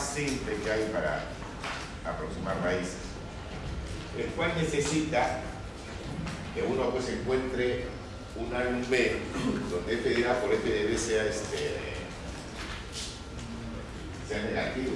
simple que hay para aproximar raíces, el cual necesita que uno pues encuentre un álbum B, donde f de A por f de B sea, este, sea negativo.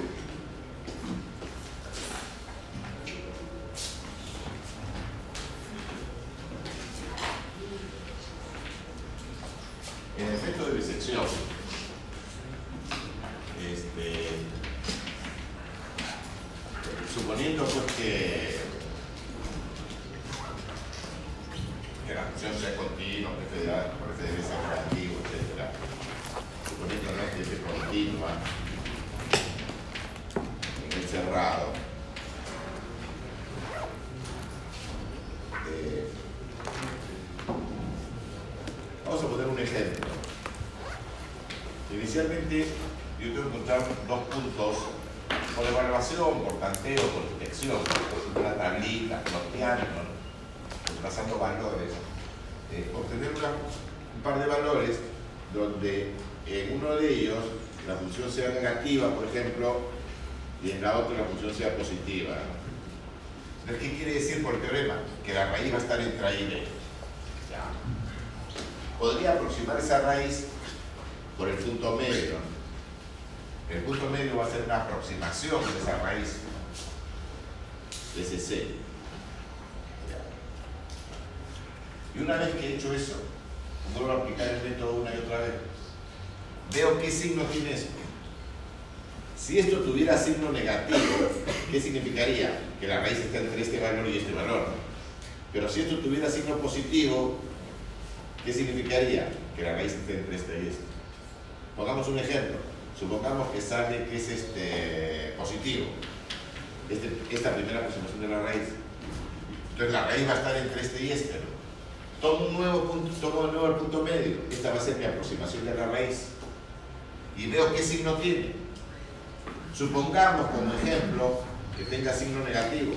Supongamos como ejemplo que tenga signo negativo.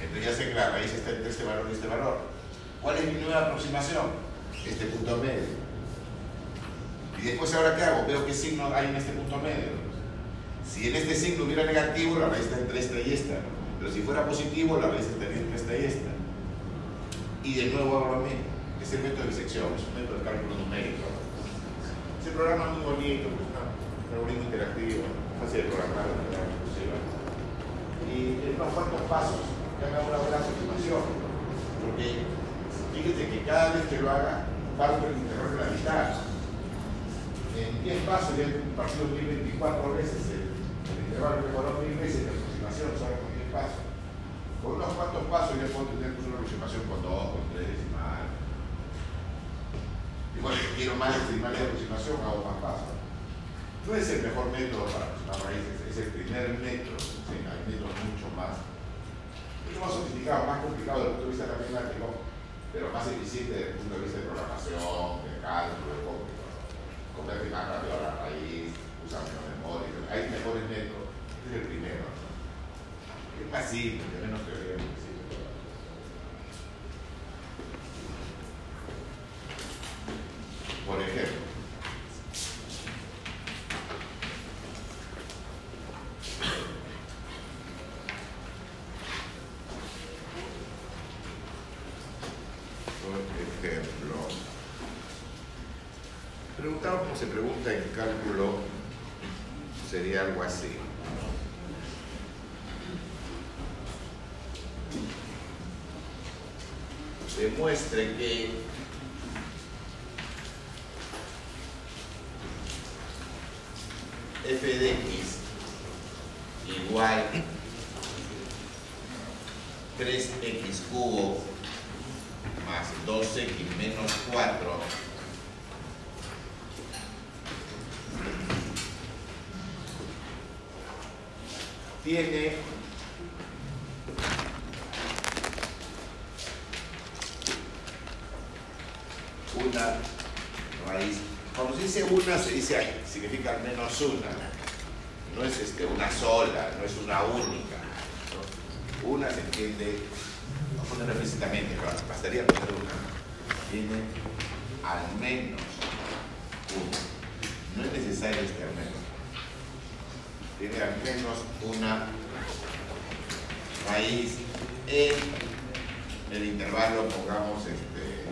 Entonces ya sé que la raíz está entre este valor y este valor. ¿Cuál es mi nueva aproximación? Este punto medio. Y después ahora qué hago? Veo qué signo hay en este punto medio. Si en este signo hubiera negativo, la raíz está entre esta y esta. Pero si fuera positivo, la raíz estaría entre esta y esta. Y de nuevo hago lo mismo. Es el método de disección, es un método de cálculo numérico. Es Ese programa muy bonito, pues, no, un algoritmo interactivo fácil de programar de manera exclusiva. Y en unos cuantos pasos ya me da una buena aproximación, porque fíjense que cada vez que lo haga, parto el intervalo de la mitad. En 10 pasos ya he partido 1024 veces el, el intervalo que coló mil veces la aproximación, solo con 10 pasos. Con unos cuantos pasos ya puedo tener una aproximación con 2, con 3 y. Igual que quiero más decimales de aproximación, hago más pasos. No es el mejor método para aproximar raíces, es el primer método, sí, hay métodos mucho más, mucho más sofisticados, más complicados desde el punto de vista matemático, pero más eficiente desde el punto de vista de programación, de cálculo, de cómputo. Convierte más rápido a la raíz, usa menos memoria, hay mejores métodos, es el primero. Es más simple, menos teoría, es más simple. Por ejemplo, por ejemplo, preguntamos como se pregunta en cálculo, sería algo así. Demuestre que f de x igual 3x cubo más 2x menos 4 tiene una raíz. Cuando se dice una, se dice ahí, significa al menos una. No es este, una sola, no es una única. ¿no? Una se entiende, no poner explícitamente, pero bastaría poner una. Tiene al menos una. No es necesario este al menos. Tiene al menos una raíz en el intervalo, pongamos este,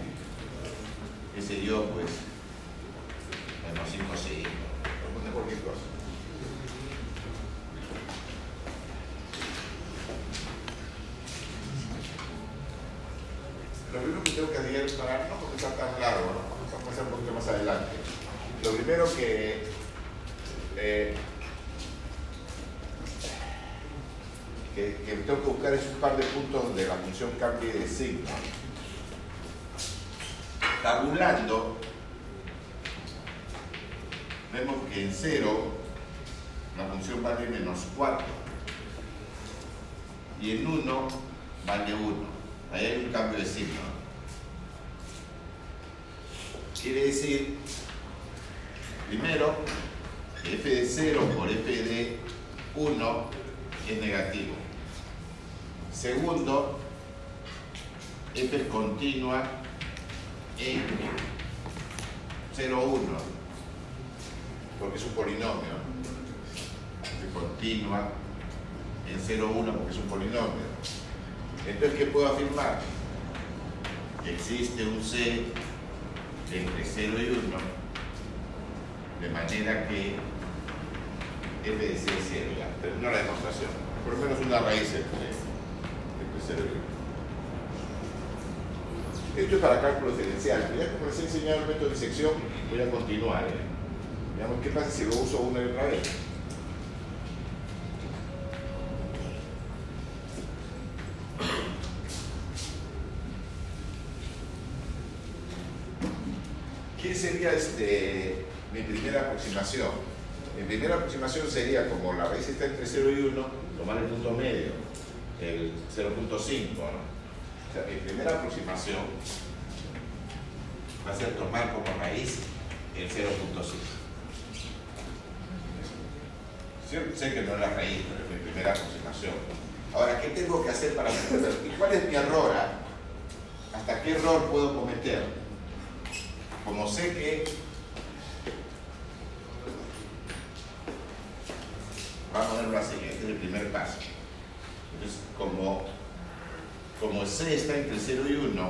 qué sé yo, pues, menos 5, 5, poner cualquier cosa. Lo primero que tengo que hacer para no porque está tan largo, ¿no? vamos a hacer un poquito más adelante. Lo primero que eh, que, que tengo que buscar es un par de puntos donde la función cambie de signo. Tabulando, vemos que en 0 la función vale menos 4 y en 1 vale 1. Ahí hay un cambio de signo. Quiere decir, primero, que f de 0 por f de 1 es negativo. Segundo, f es continua en 0, 1, porque es un polinomio. f continua en 0, 1 porque es un polinomio. Entonces, ¿qué puedo afirmar? Que existe un C entre 0 y 1, de manera que f de C es 0, ya, terminó la demostración. Por lo menos una raíz entre, entre 0 y 1. Esto es para cálculo diferencial. pero Ya como les he enseñado el método de disección, voy a continuar. ¿eh? Veamos qué pasa si lo uso una y otra vez. ¿Qué sería este, mi primera aproximación? Mi primera aproximación sería, como la raíz está entre 0 y 1, tomar el punto medio, el 0.5. ¿no? O sea, mi primera aproximación va a ser tomar como raíz el 0.5. Yo sé que no es la raíz, pero es mi primera aproximación. Ahora, ¿qué tengo que hacer para? ¿Y cuál es mi error? ah? ¿Hasta qué error puedo cometer? Como sé que vamos a ponerlo así, este es el primer paso. Entonces, como, como C está entre 0 y 1,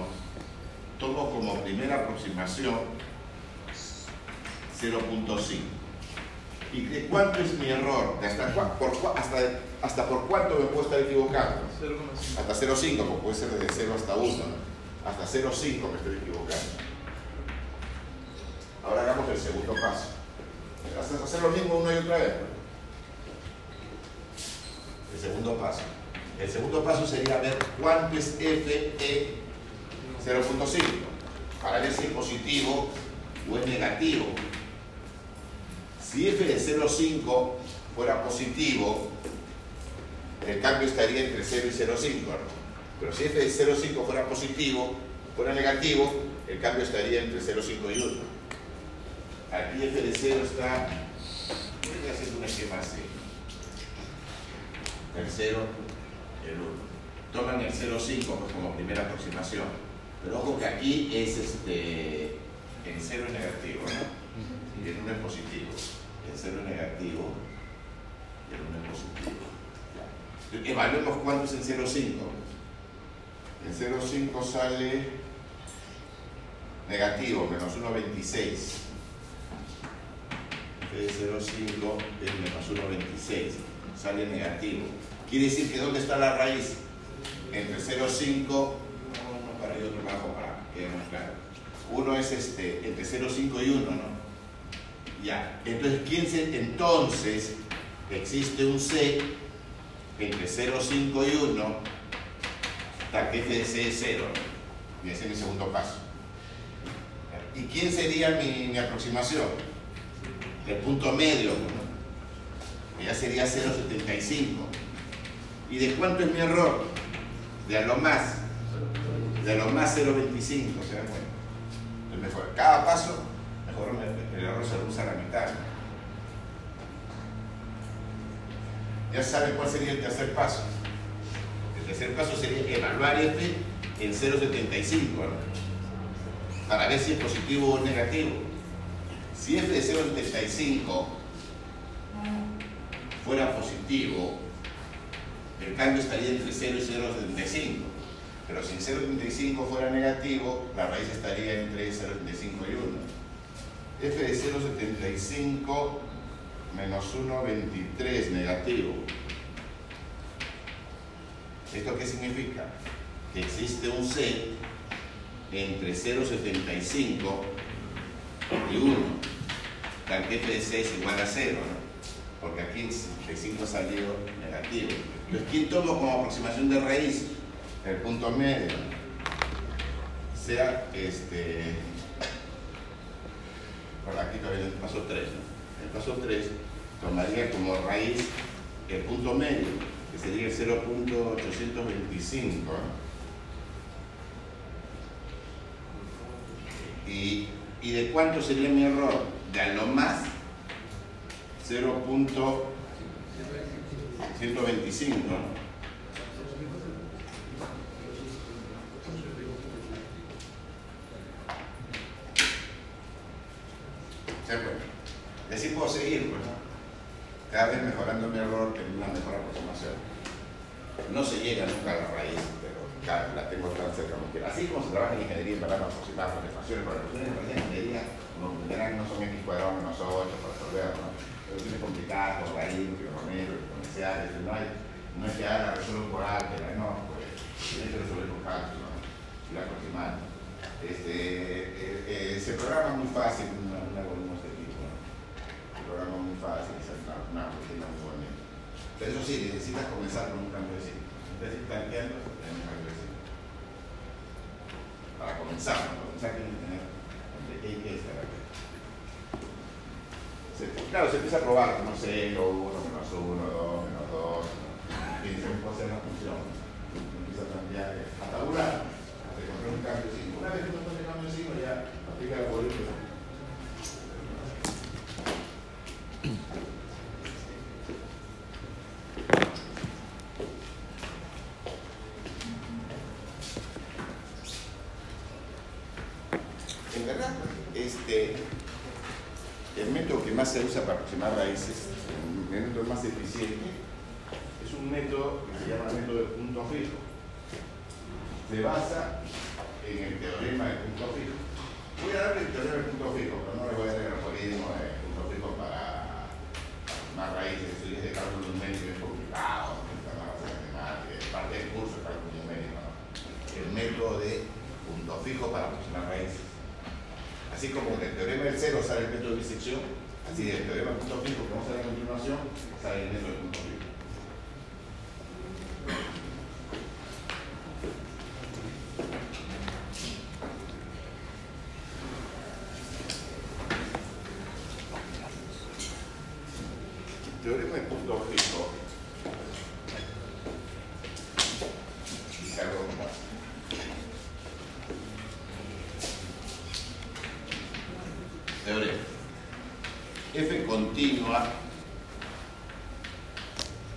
tomo como primera aproximación 0.5. ¿Y de cuánto es mi error? ¿De hasta, cua- por, hasta, hasta por cuánto me puedo estar equivocando? 0,5. Hasta 0.5, porque puede ser desde 0 hasta 1. hasta 0,5 me estoy equivocando. Ahora hagamos el segundo paso. Hacer lo mismo una y otra vez. El segundo paso. El segundo paso sería ver cuánto es f de 0.5 para ver si es positivo o es negativo. Si f de 0.5 fuera positivo, el cambio estaría entre 0 y 0,5. Pero si f de 0,5 fuera positivo, fuera negativo, el cambio estaría entre 0,5 y 1. Aquí f de 0 está, voy a hacer un esquema así. El 0, el 1. Toman el 0,5 pues, como primera aproximación. Pero ojo que aquí es este, el 0 es negativo, ¿no? Y el 1 es positivo. El 0 es negativo y el 1 es positivo. Evaluemos cuánto es el 0,5. El 0,5 sale negativo, menos 1,26. El 0,5 es menos 1,26. Sale negativo. Quiere decir que ¿dónde está la raíz? Entre 0,5, uno. Uno es este, entre 0,5 y 1, ¿no? Ya. Entonces, ¿quién se, entonces existe un C entre 0, 5 y 1, hasta que f de c es 0. Y ese es mi segundo paso. ¿Y quién sería mi, aproximación? El punto medio. ¿no? Ya sería 0,75. ¿Y de cuánto es mi error? De a lo más. De a lo más 0,25. ¿Se dan cuenta? mejor. Cada paso, mejor el error se usa a la mitad. ya saben cuál sería el tercer paso. El tercer paso sería evaluar f en 0,75 para ver si es positivo o negativo. Si f de 0,75 fuera positivo, el cambio estaría entre 0 y 0,75. Pero si 0,75 fuera negativo, la raíz estaría entre 0,75 y 1. f de 0,75 menos 1,23 negativo. ¿Esto qué significa? Que existe un C entre 0,75 y 1. Tan que f de C es igual a 0, ¿no? Porque aquí 75 ha salido negativo. Entonces, ¿quién tomo como aproximación de raíz? El punto medio. Sea este. Por aquí todavía el paso 3, ¿no? el paso 3 tomaría como raíz el punto medio, que sería el 0.825. ¿Y, ¿Y de cuánto sería mi error? De a lo más 0.125. ¿Se acuerdan? así puedo seguir, pues, cada vez mejorando mi error, en una mejor aproximación. No se llega nunca a la raíz, pero la tengo tan cerca como quiera. Así como se trabaja en ingeniería en verdad, aproximar las ecuaciones, para las ecuaciones ingeniería, como verán, no son x cuadrado menos 8 para resolver, ¿no? Pero tiene complicadas, por raíz, trigonometro, exponenciales, no, hay, no es que haga resuelvo por álgebra, no, pues tiene que resolver con cálculo, ¿no? y aproximar. Este, eh, eh, se programa muy fácil una, una programa muy fácil, una rutina muy bonita. Pero eso sí, necesitas comenzar con un cambio de ciclo. Entonces, planteando un cambio de ciclo. Para comenzar, para comenzar tienes que tener entre qué y qué estar aquí. Claro, se empieza a probar, no sé, lo 1, menos 1, 2, menos 2, y a hacer una función. Empieza a plantear, a tabular, hasta encontrar un cambio de ciclo. Una vez que uno encuentra el cambio de ciclo, ya aplica el algoritmo se usa para aproximar raíces, el método más eficiente, es un método que se llama método de punto fijo. Se basa en el teorema del punto fijo. Voy a darle el teorema del punto fijo, pero no le voy a dar el algoritmo de punto fijo para más raíces. Si es de cálculo numérico es complicado, parte del curso de cálculo numérico. El método de punto fijo para aproximar raíces. Así como del teorema del cero sale el método de bisección, así del teorema del punto fijo que vamos a ver a continuación sale el método del punto fijo. Teorema del punto fijo. Dice algo como así. Teorema. F continua.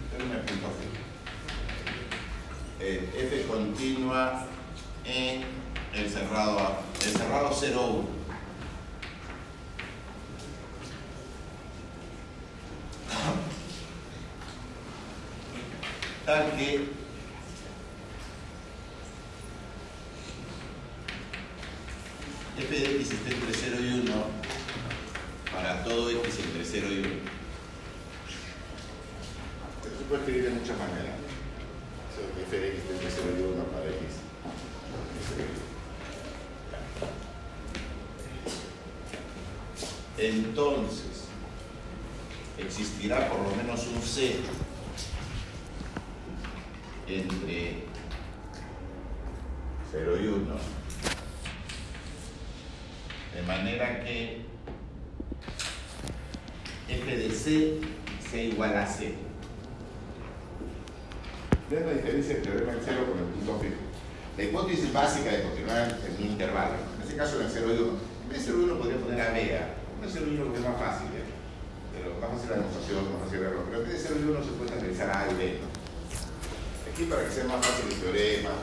Teorema del punto fijo. Eh, F continua en el cerrado A. El cerrado 0, 1. tal que f de x esté entre 0 y 1 para todo x entre 0 y 1. Esto se puede escribir de muchas maneras. O sea, que f de x esté entre 0 y 1 para x. Entonces, existirá por lo menos un c entre 0 y 1. De manera que f de c sea igual a c. Vean la diferencia entre el teorema del 0 con el punto fijo. La hipótesis básica de continuar en un intervalo, en este caso en el 0 y 1, en vez de 0 y 1 podría poner a vea, en 0 y 1 que es más fácil, ¿eh? pero más fácil la demostración, más fácil el error, pero en vez de 0 y 1 se puede analizar a y b. ¿no? Aquí para que sea más fácil el teorema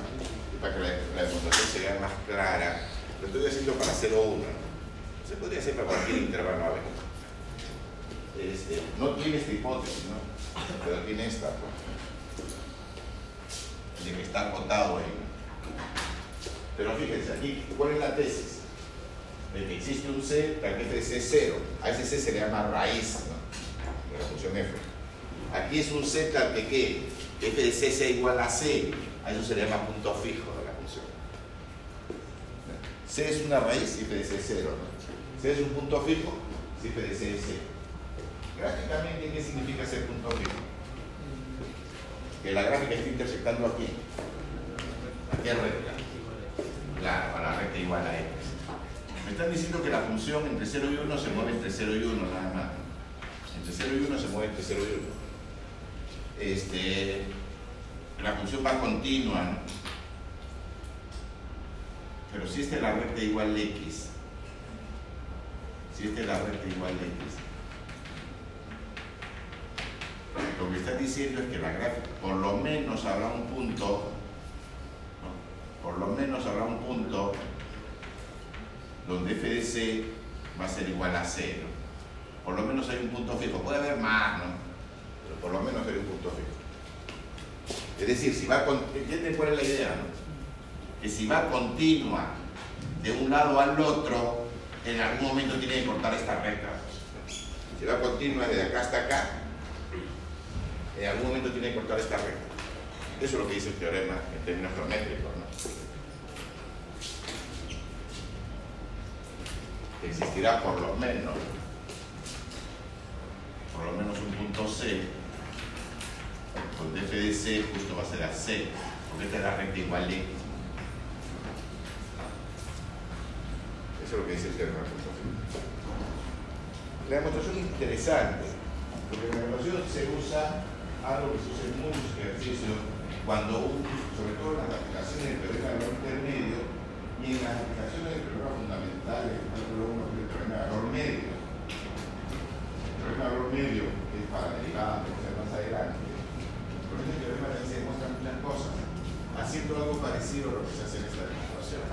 y para que la, la demostración sea más clara, lo estoy haciendo para 0 o 1. Se podría hacer para cualquier intervalo a b. Este, no tiene esta hipótesis, ¿no? pero tiene esta. Pues, de que está acotado ahí. Pero fíjense, aquí, ¿cuál es la tesis? De que existe un c, tal que este c es 0. A ese c se le llama raíz, ¿no? De la función f. Aquí es un c tal que f de c sea igual a c. A eso se le llama punto fijo de la función. c es una raíz y f de c es 0, ¿no? c es un punto fijo si f de c es 0. Gráficamente, ¿qué significa ser punto fijo? que la gráfica está intersectando aquí. ¿A qué recta? Claro, a la recta igual a x. Me están diciendo que la función entre 0 y 1 se mueve entre 0 y 1 nada más. Entre 0 y 1 se mueve entre 0 y 1. Este, la función va continua, ¿no? Pero si esta es la recta igual a x, si esta es la recta igual a x, lo que está diciendo es que la gráfica, por lo menos habrá un punto, por lo menos habrá un punto donde f de c va a ser igual a 0. Por lo menos hay un punto fijo. Puede haber más, ¿no? Pero por lo menos hay un punto fijo. Es decir, si va con, ¿entienden cuál es la idea? No? Que si va continua de un lado al otro, en algún momento tiene que cortar esta recta. Si va continua desde acá hasta acá, en algún momento tiene que cortar esta recta. Eso es lo que dice el teorema en términos geométricos. ¿no? Existirá por lo menos, por lo menos un punto C, donde f de C justo va a ser a C, porque esta es la recta igual a X. Eso es lo que dice el teorema de La demostración es interesante, porque la demostración se usa algo que usa en muchos ejercicios cuando un, sobre todo en las aplicaciones del teorema de valor intermedio y en las aplicaciones del teorema fundamental, el cálculo 1 del teorema de valor medio. El teorema de valor medio es para derivadas, que se más adelante. Con este teorema también se demuestran muchas cosas, haciendo algo parecido a lo que se hace en esta demostración.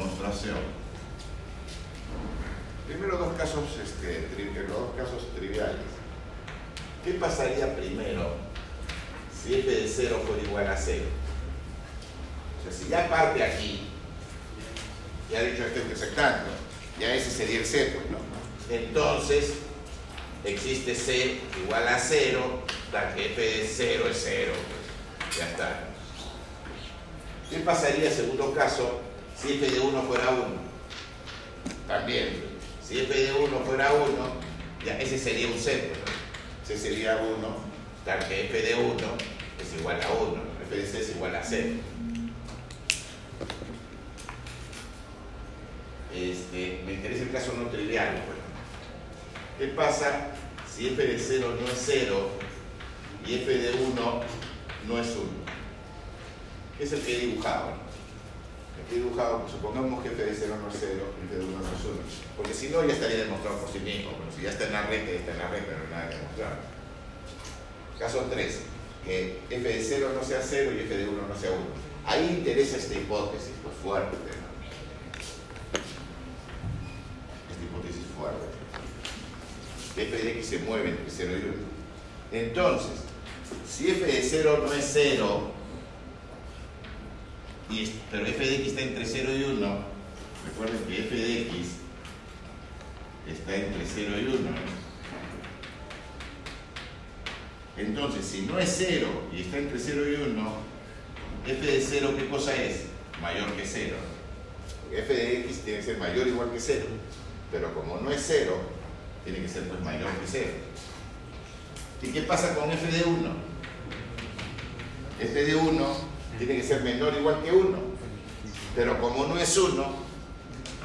Demostración. Primero dos casos, este, los dos casos triviales. ¿Qué pasaría primero si f de 0 fuera igual a 0? O sea, si ya parte aquí, ya dicho este intersectando, ya ese sería el C, pues, ¿no? Entonces, existe C igual a 0, tal que f de 0 es 0. Ya está. ¿Qué pasaría, segundo caso, si f de 1 fuera 1? También, si f de 1 fuera 1, ya ese sería un C. C sería 1, tal que f de 1 es igual a 1. f de C es igual a 0. Este, me interesa el caso no trivial. Pues. ¿Qué pasa si f de 0 no es 0 y f de 1 no es 1? ¿Qué es el que he dibujado? Dibujado, pues, supongamos f de 0 no es 0 y f de 1 no es 1. Porque si no, ya estaría demostrado por sí mismo. Pero si ya está en la red, ya está en la red, pero no hay nada que demostrar. Caso 3, que f de 0 no sea 0 y f de 1 no sea 1. Ahí interesa esta hipótesis, pues fuerte. f de x se mueve entre 0 y 1. Entonces, si f de 0 no es 0, y, pero f de x está entre 0 y 1, recuerden que f de x está entre 0 y 1. Entonces, si no es 0 y está entre 0 y 1, f de 0, ¿qué cosa es? Mayor que 0. f de x tiene que ser mayor o igual que 0. Pero como no es 0, tiene que ser pues mayor que 0. ¿Y qué pasa con f de 1? f de 1 tiene que ser menor o igual que 1, pero como no es 1,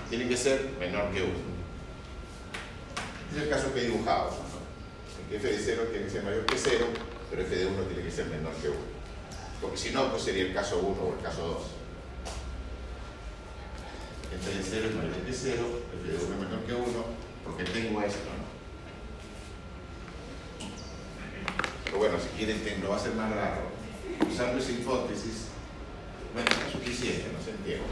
tiene que ser menor que 1. Este es el caso que he dibujado. ¿no? que f de 0 tiene que ser mayor que 0, pero f de 1 tiene que ser menor que 1. Porque si no, pues sería el caso 1 o el caso 2. f de 0 es mayor que 0, f de 1 es menor que 1, porque tengo esto, ¿no? Pero bueno, si quieren, lo va a ser más raro. Usando esa hipótesis, bueno, es suficiente, no se entiende.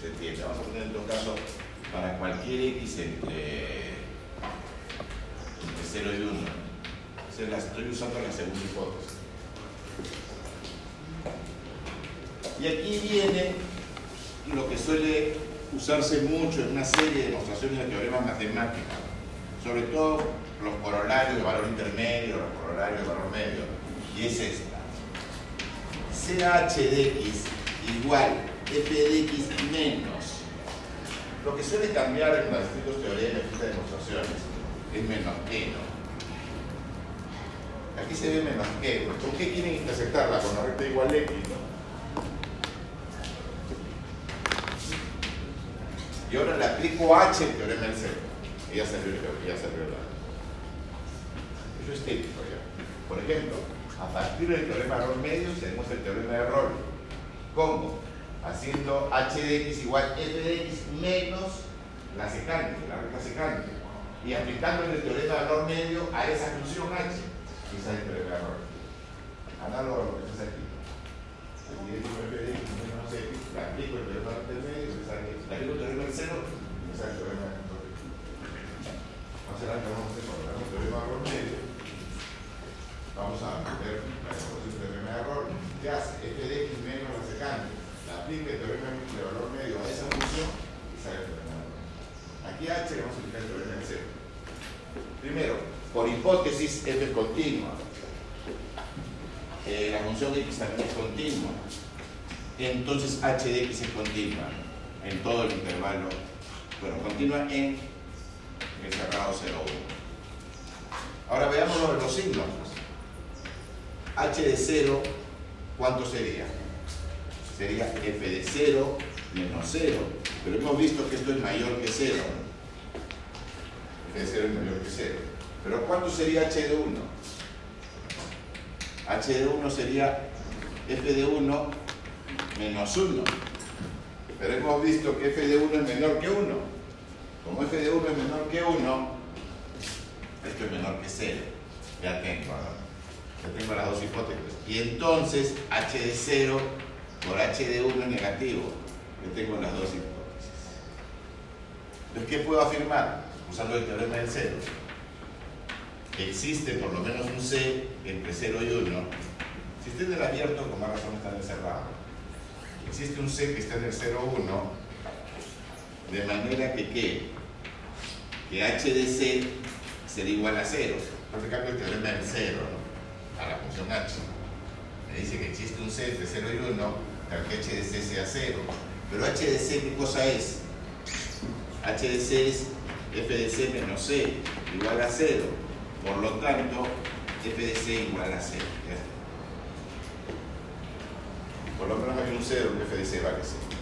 Se entiende. Vamos a poner en todo caso para cualquier x entre, entre 0 y 1. Se la estoy usando la segunda hipótesis. Y aquí viene lo que suele usarse mucho en una serie de demostraciones de teoremas matemáticos, sobre todo los corolarios de valor intermedio, los corolarios de valor medio, y es esta. CH de x igual f de x menos. Lo que suele cambiar en los distintos teoremas y estas demostraciones es menos que, ¿no? Aquí se ve menos que. ¿Con qué quieren intersectarla? Con la recta igual x, ¿no? Y ahora le aplico H el teorema del centro. Y ya salió, ya salió la. Eso es típico ya. Por ejemplo, a partir del teorema de error medio tenemos el teorema de error. ¿Cómo? Haciendo h de x igual f de x menos la secante, la recta secante. Y aplicando el teorema de error medio a esa función h. Y es el teorema de error. Análogo a lo que está aquí. Aquí f de x menos x, le aplico el teorema del medio, sale la el teorema del cero, me sale el teorema del Más adelante vamos a hagamos el teorema de error medio. Vamos a meter la exposición del teorema de error. ¿Qué hace? f de x menos la secante. La aplica el teorema de valor medio a esa función y sale el teorema de error. Aquí h le vamos a aplicar el teorema del cero. Primero, por hipótesis f es continua. Eh, la función x también es continua. Entonces h de x es continua en todo el intervalo, bueno, continúa en el cerrado 0,1. Ahora veamos los signos. H de 0, ¿cuánto sería? Sería f de 0 menos 0, pero hemos visto que esto es mayor que 0. f de 0 es mayor que 0. Pero ¿cuánto sería h de 1? h de 1 sería f de 1 menos 1 pero hemos visto que f de 1 es menor que 1. Como f de 1 es menor que 1, esto es menor que 0. Ya tengo, ya tengo las dos hipótesis. Y entonces h de 0 por h de 1 es negativo. Ya tengo las dos hipótesis. Entonces, ¿qué puedo afirmar? Usando el teorema del 0. Existe por lo menos un c entre 0 y 1. Si esté en el abierto, con más razón está en el cerrado existe un C que está en el 0,1, de manera que, ¿qué? que h de c será igual a 0. Entonces cambio el teorema en 0 ¿no? A la función h. Me dice que existe un c entre 0 y 1 para que h de c sea 0. Pero h de c, ¿qué cosa es? h de c es f de c menos c igual a 0. Por lo tanto, f de c igual a 0. Por lo menos hay un 0 que f de c vale 0.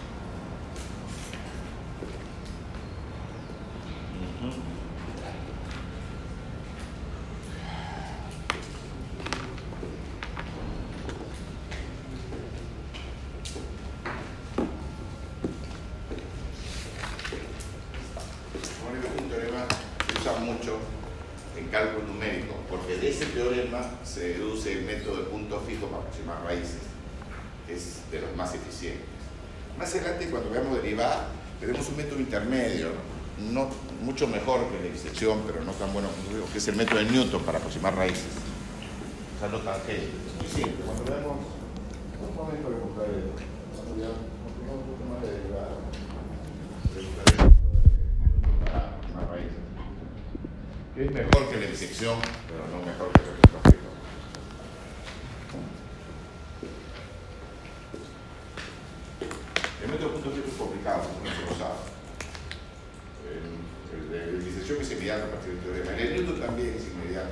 un teorema que usa mucho en cálculo numérico, porque de ese teorema se deduce el método de punto fijo para aproximar raíces, que es de los más eficientes. Más adelante, cuando veamos derivada, tenemos un método intermedio, no mucho mejor que la disección, pero no tan bueno como digo, que es el método de Newton para aproximar raíces. Usando tangentes. Muy simple. Cuando vemos, un momento de buscar el, cuando un de. Que es mejor que la disección, pero no mejor que el punto fijo. El método de punto es complicado, no se lo sabe el de disección es inmediato a partir. El Newton también es inmediato,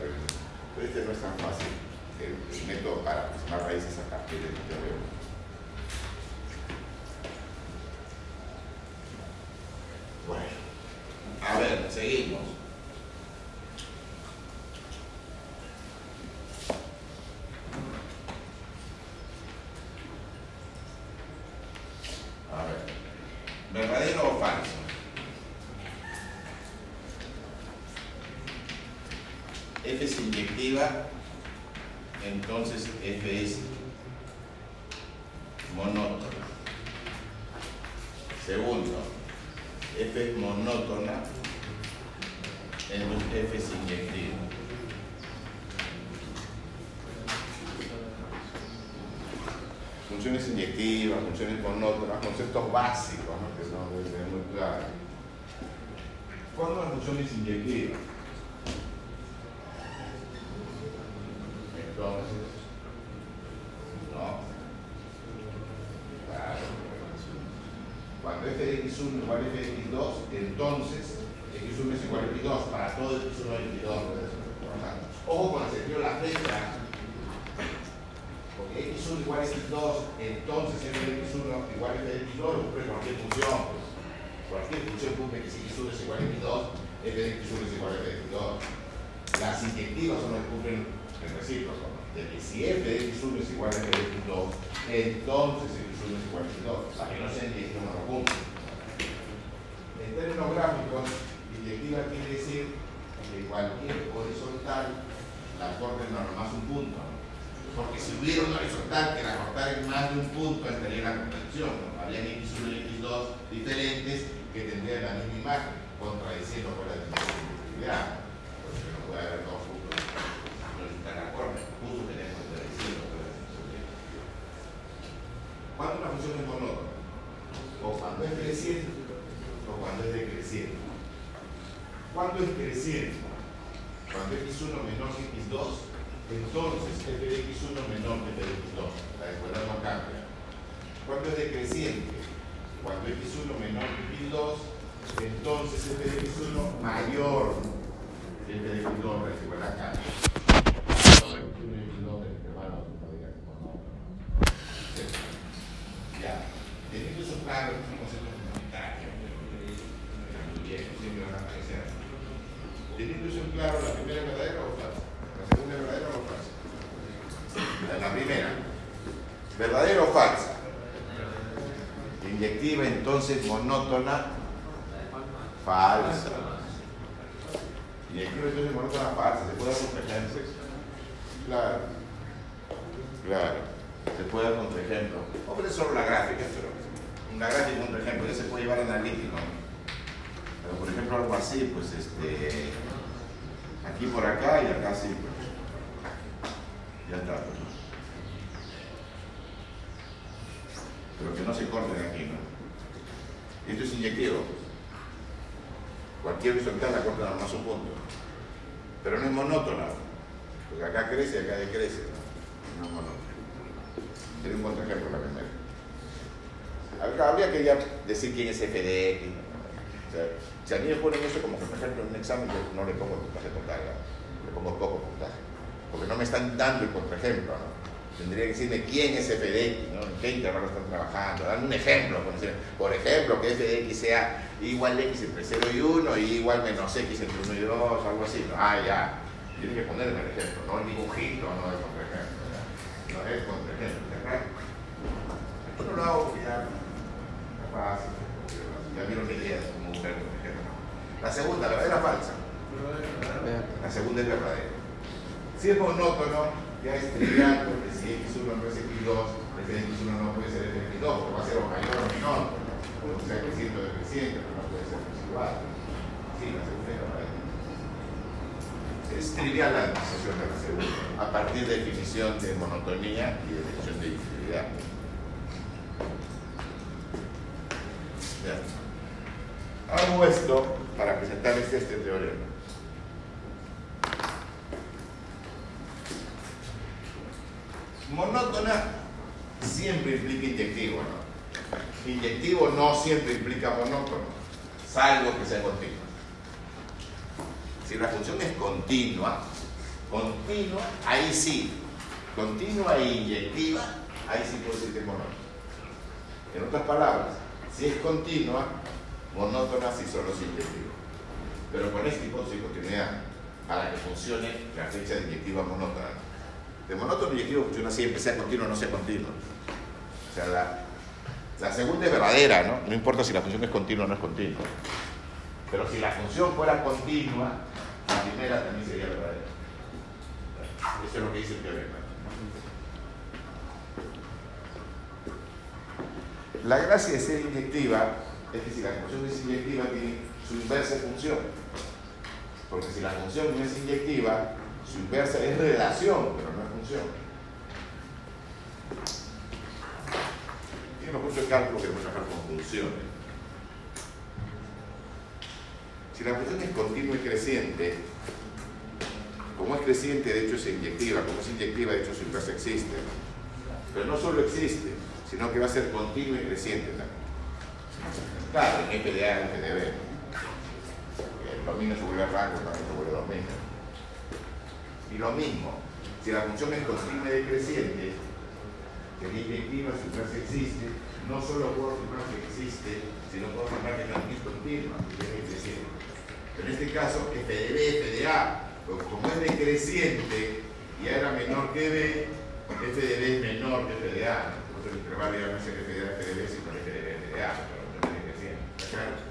pero este no es tan fácil. El, el método para aproximar raíces a partir del teorema. Bueno, a ver, seguimos. A ver, ¿verdadero o falso? F es inyectiva, entonces F es monótona. Segundo, F es monótona, entonces F es inyectiva. Funciones inyectivas, funciones monótonas, conceptos básicos, ¿no? que no deben ser muy claros. ¿Cuándo las funciones inyectivas? Entonces, no. Claro. Cuando f de x1 igual a f de x2, entonces x1 es igual a x2 para todo x1 y x2. Ojo con el sentido de la flecha. Porque x1 igual a x2, entonces f de x1 igual a f de x2 lo cumple cualquier función. Cualquier función cumple que si x1 es igual a x2, f de x1 es igual a f de x2. Las inyectivas son las que cumplen el recíproco. De que si f de x1 es igual a f de x2, entonces x1 es igual a x2. O sea, que no sea inyectiva no lo cumple. En términos gráficos, inyectiva quiere decir que cualquier horizontal la corta en nada más un punto. ¿no? Porque si horizontal que la cortara en más de un punto, estaría la contradicción. ¿no? Habrían x1 y x2 diferentes que tendrían la misma imagen, contradiciendo con la dimensión Porque no puede haber dos puntos no están acordes. Justo tenemos contradiciendo con la dimensión ¿Cuándo una función es monótona? O cuando es creciente o cuando es decreciente. ¿Cuándo es creciente? Cuando x1 menor que x2, entonces f de x1 menor que f de x2. La desigualdad no cambia. ¿Cuándo es decreciente? Cuando x1 menor que x2, entonces f de x1 mayor que f de x2, la desigualdad cambia. x1 y x2 del intervalo no diga que monótono. Ya. Teniendo eso claro, es un concepto fundamental. Muy bien, siempre van a aparecer. Teniendo eso claro, ¿la primera es verdadera o falsa? ¿La segunda es verdadera o falsa? La, la primera. ¿Verdadera o falsa? Inyectiva, entonces monótona. Falsa. Inyectiva, entonces monótona, falsa. ¿Se puede dar un? Claro. Claro. Se puede dar otro ejemplo. Solo la gráfica, pero una gráfica, un ejemplo, que se puede llevar analítico. Pero por ejemplo, algo así, pues este. Aquí por acá y acá sí, pues. Ya está, pues. Pero que no se corten aquí, ¿no? Inyectivo. Cualquier horizontal la corta más un punto. Pero no es monótona, porque acá crece y acá decrece. No, es monótona. Tiene un contraejemplo la primera. Habría que ya decir quién es FDX. O sea, si a mí me ponen eso como por ejemplo en un examen, yo no le pongo el puntaje total, le pongo poco puntaje. Porque no me están dando el contraejemplo, ¿no? Tendría que decirme quién es FDX, ¿no? en qué intervalo están trabajando, darme un ejemplo. Por ejemplo, que FDX sea igual X entre 0 y 1 y igual menos X entre 1 y 2, algo así. ¿no? Ah, ya. Tiene que ponerme el ejemplo, no ningún giro, no es contraejemplo. No es contraejemplo. Esto no lo hago porque ya es fácil. Ya vieron que idea como un ejemplo. La segunda, la verdadera falsa. La segunda es verdadera. Si es monótono, ya es trivial, porque si X1 no es X2, X1 no puede ser X2, porque va a ser o mayor o menor, o sea, creciente o decreciente, pero no puede ser igual. Sí, la segunda es verdadera. Es trivial la administración de la segunda, a partir de definición de monotonía y de definición de infinidad. Hago esto para presentarles este teorema. Monótona siempre implica inyectivo, ¿no? Inyectivo no siempre implica monótono, salvo que sea continuo. Si la función es continua, continua, ahí sí, continua e inyectiva, ahí sí puedo decir que es monótono. En otras palabras, si es continua, monótona si solo es inyectiva. Pero con esta hipótesis de continuidad, para que funcione la fecha de inyectiva monótona, de monótono inyectivo funciona siempre, sea continuo o no sea continuo. O sea, la, segunda es verdadera, ¿no? No importa si la función es continua o no es continua. Pero si la función fuera continua, la primera también sería verdadera. Eso es lo que dice el teorema. La gracia de ser inyectiva es que si la función es inyectiva tiene su inversa función. Porque si la función no es inyectiva, su inversa es relación, pero no es función. Tiene mucho cálculo que podemos trabajar con funciones. Si la función es continua y creciente, como es creciente, de hecho es inyectiva, como es inyectiva, de hecho su inversa existe. Pero no solo existe, sino que va a ser continua y creciente también. Claro, en FDA, en FDB. El dominio se vuelve rango, también se vuelve dominio. Y lo mismo, si la función es continua y decreciente, que la inyectiva su existe, no solo puedo afirmar que existe, sino puedo afirmar que también es continua, que es decreciente. Pero en este caso, FDB, FDA, como es decreciente y A era menor que B, FDB es menor que FDA. Entonces, el intervalo ya no es FDA, FDB, sino FDB, FDA, pero no es decreciente. ¿Está claro?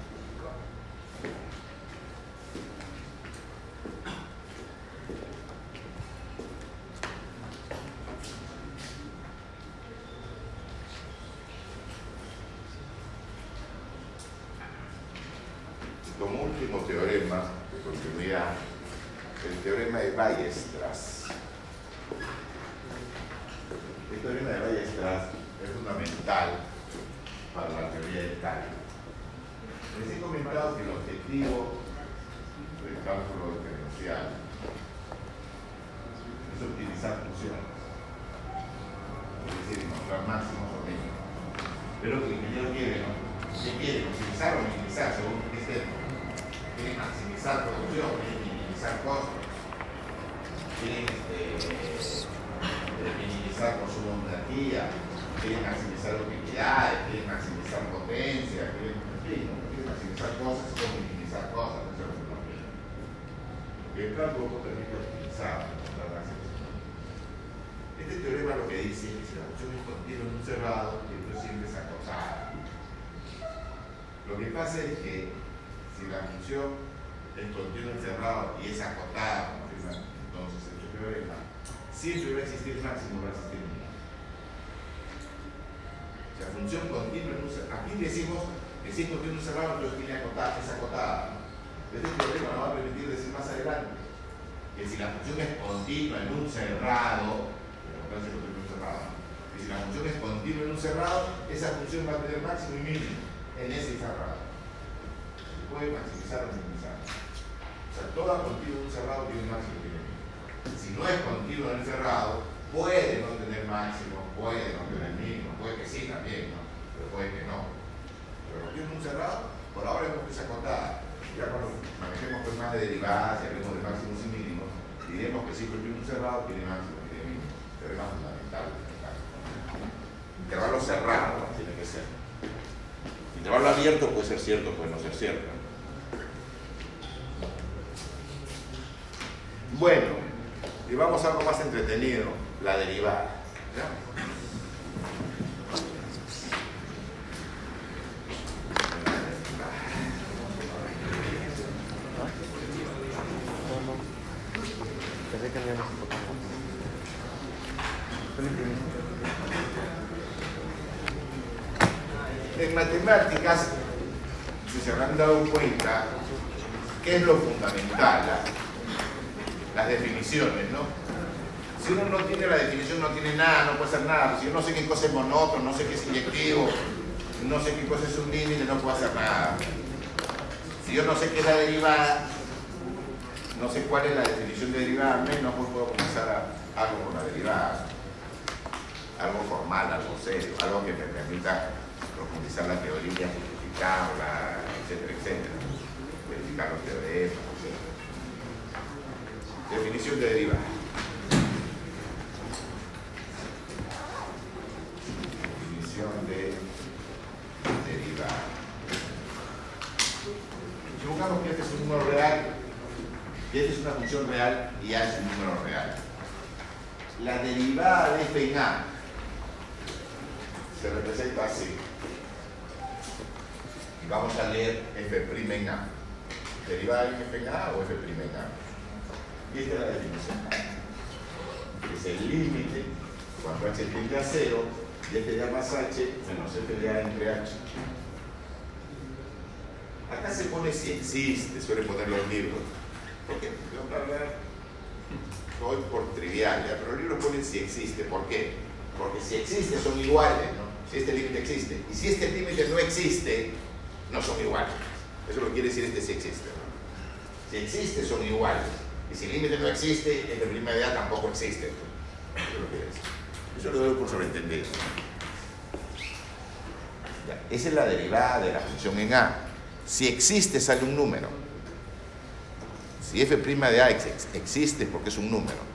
cerrado, esa función va a tener máximo y mínimo en ese en un cerrado tiene máximo tiene mínimo. Si no es continuo en el cerrado, puede no tener máximo, puede no tener mínimo, puede que sí también. Pero puede que no. Pero en un cerrado, por ahora es que se acotada. Ya cuando manejemos pues de derivadas y hablemos de máximos y mínimos, diremos que sí, continuo en un cerrado tiene máximo tiene mínimo. Pero es más fundamental. Intervalo cerrado tiene que ser. Intervalo abierto puede ser cierto, puede no ser cierto. Bueno, y vamos a algo más entretenido, la derivada matemáticas, si se habrán dado cuenta, ¿qué es lo fundamental? Las definiciones, ¿no? Si uno no tiene la definición, no tiene nada, no puede hacer nada. Si yo no sé qué cosa es monótono, no sé qué es inyectivo, no sé qué cosa es un límite, no puedo hacer nada. Si yo no sé qué es la derivada, no sé cuál es la definición de derivada, menos pues puedo comenzar a, algo con la derivada. Algo formal, algo serio, algo que me permita profundizar la teoría, justificarla, etcétera, etcétera. Verificar los teoremas, etcétera. Definición de derivada. De derivada. Supongamos que este es un número real y esta es una función real y A es un número real. La derivada de f en A se representa así. Y vamos a leer f' en A. ¿Derivada de f en A o f' en A? Y esta es la definición. Es el límite cuando h tiende a 0 de f de A más h menos f de A entre h. Acá se pone si existe, suele poner los libros. Porque hablar hoy por trivial, ¿ya? pero los libros ponen si existe. ¿Por qué? Porque si existe son iguales, ¿no? Si este límite existe. Y si este límite no existe, no son iguales. Eso lo quiere decir este si existe. ¿no? Si existe son iguales. Y si el límite no existe, el de prima de A tampoco existe. Eso lo quiere decir. Eso lo doy por sobreentendido. Esa es la derivada de la función en A. Si existe, sale un número. Si f' de A existe porque es un número.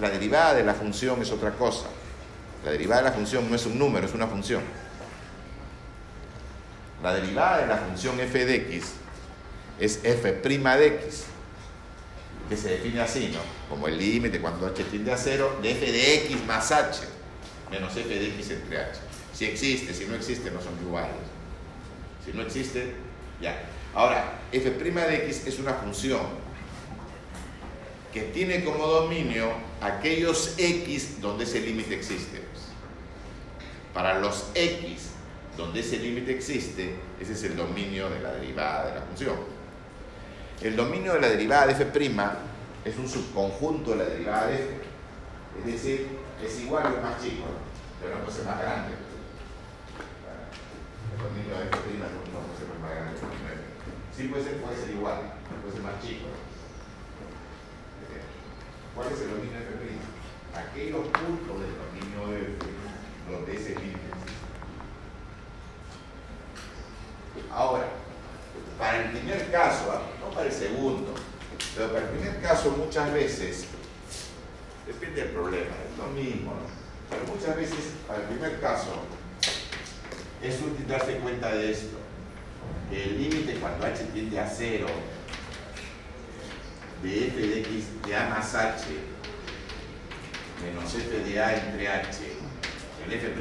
La derivada de la función es otra cosa. La derivada de la función no es un número, es una función. La derivada de la función f de x es f' de x, que se define así, ¿no? Como el límite cuando h tiende a 0 de f de x más h menos f de x entre h. Si existe, si no existe, no son iguales. Si no existe, ya. Ahora, f' de x es una función que tiene como dominio aquellos x donde ese límite existe. Para los x donde ese límite existe, ese es el dominio de la derivada de la función. El dominio de la derivada de f' es un subconjunto de la derivada de f. Es decir, es igual o más chico, pero no puede ser más grande. El dominio de f' no puede ser más grande que el. Sí puede ser, puede ser igual, puede ser más chico. ¿Cuál es el dominio de f'? Aquellos puntos del dominio de f donde ese límite existe. Ahora, para el primer caso, no para el segundo, pero para el primer caso muchas veces, depende del problema, es lo mismo, ¿no? pero muchas veces para el primer caso es útil darse cuenta de esto, que el límite cuando h tiende a 0 de f de x de a más h menos f de a entre h, el f',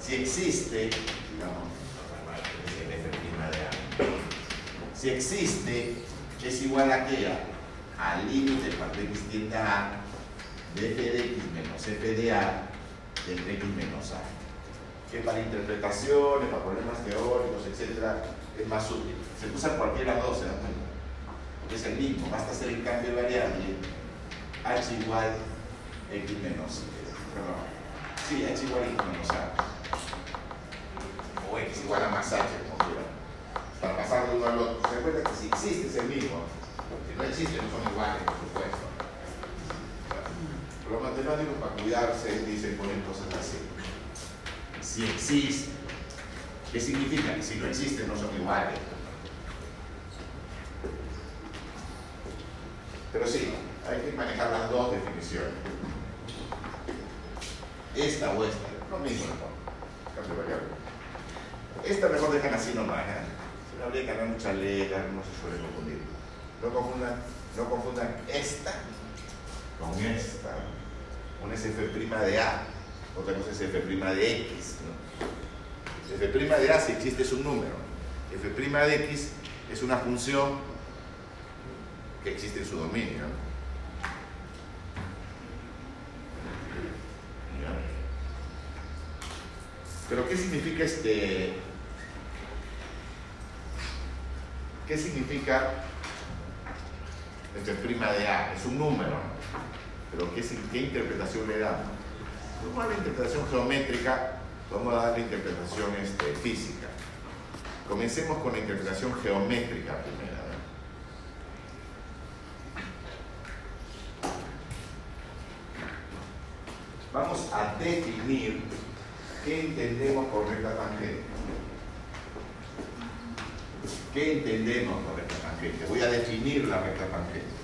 si existe, digamos, el f' de a, si existe, es igual a qué? Al límite cuando x tiende a a de f de x menos f de a entre x menos a. Que para interpretaciones, para problemas teóricos, etc., es más útil. Se usa cualquiera de las dos, ¿se dan cuenta? es el mismo, basta hacer el cambio de variable h igual x menos perdón, sí, h igual x menos a o x igual a más h, como quieran. Para pasar de uno al otro. Se cuenta que si existe es el mismo. Si no existe no son iguales, por supuesto. Los matemáticos para cuidarse dicen poner cosas así. Si existe, ¿qué significa? Si no existe no son iguales. Pero sí, hay que manejar las dos definiciones. Esta o esta, lo mismo Cambio variable. Esta mejor dejan así nomás. ¿eh? Habría que ganar mucha letra, no se suele confundir. No confundan, no confundan esta con esta. Una es f' de A, otra cosa es f' de X. ¿no? f' de A si existe es un número. f' de X es una función que existe en su dominio. Pero ¿qué significa este? ¿Qué significa f' de A? Es un número. Pero ¿qué, interpretación le damos? A la interpretación geométrica, vamos a dar la interpretación este, física. Comencemos con la interpretación geométrica primero. Vamos a definir qué entendemos por recta tangente. ¿Qué entendemos por recta tangente? Voy a definir la recta tangente.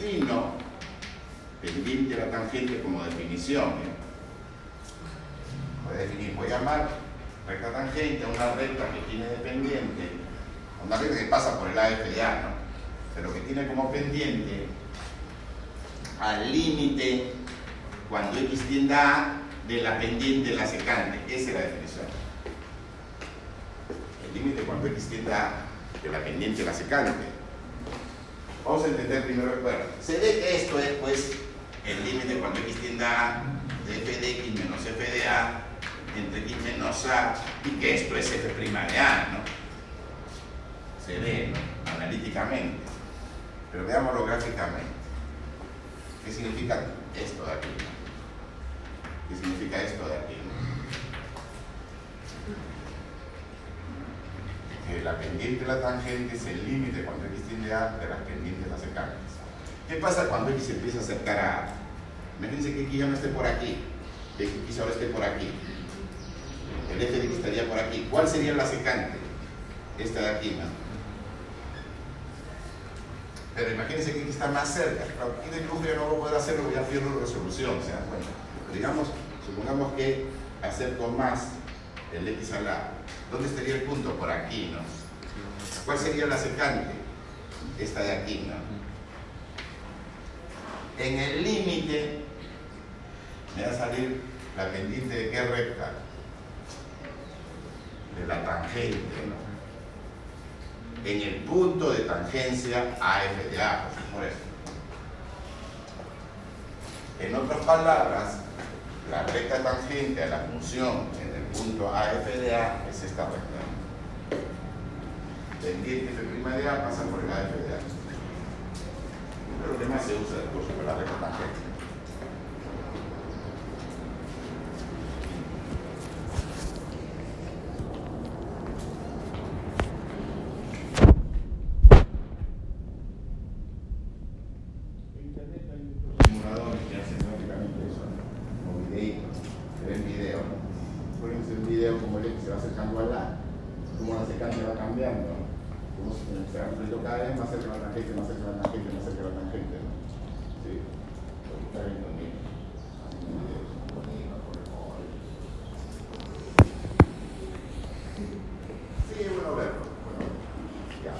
Defino pendiente de la tangente como definición. ¿eh? Voy a definir, voy a llamar recta tangente a una recta que tiene de pendiente una recta que pasa por el AFDA, ¿no? pero que tiene como pendiente al límite cuando X tiende a A de la pendiente de la secante. Esa es la definición. El límite cuando X tiende a A de la pendiente de la secante. Vamos a entender primero, bueno, se ve que esto es pues el límite cuando X tiende a de f de X menos f de A entre X menos A y que esto es f' de A, ¿no? se ve analíticamente, pero veámoslo gráficamente. ¿Qué significa esto de aquí? ¿Qué significa esto de aquí? Que la pendiente de la tangente es el límite cuando X tiende A de las pendientes las secantes. ¿Qué pasa cuando x empieza a acercar a a? Imagínense que x ya no esté por aquí, que x ahora esté por aquí. El f de x estaría por aquí. ¿Cuál sería la secante? Esta de aquí, ¿no? Pero imagínense que x está más cerca. Claro, aquí de dibujo ya no lo puedo hacer, ya pierdo resolución, ¿se dan cuenta? Digamos, supongamos que acerco más el x al lado. ¿Dónde estaría el punto? Por aquí, ¿no? ¿Cuál sería la secante? Esta de aquí, ¿no? En el límite me va a salir la pendiente de qué recta? De la tangente, ¿no? En el punto de tangencia AF de A, por eso. En otras palabras, la recta tangente a la función en el de A es esta recta. Pendiente F' de A pasa por el AF de A. Pero que más se usa del curso por la recta tangente. En internet hay muchos simuladores que hacen prácticamente eso, ¿no? o videitos, que ven video, ¿no? Ponen un video como el X se va acercando al A, cómo la secante va cambiando, ¿no? Cómo se, se va ampliando cada vez más cerca de la tangente, más cerca de la tangente, más cerca de la tangente, ¿no? Sí. Lo que está viendo mi- mi video, bonito, por favor. Sí, es bueno verlo. Bueno, ya.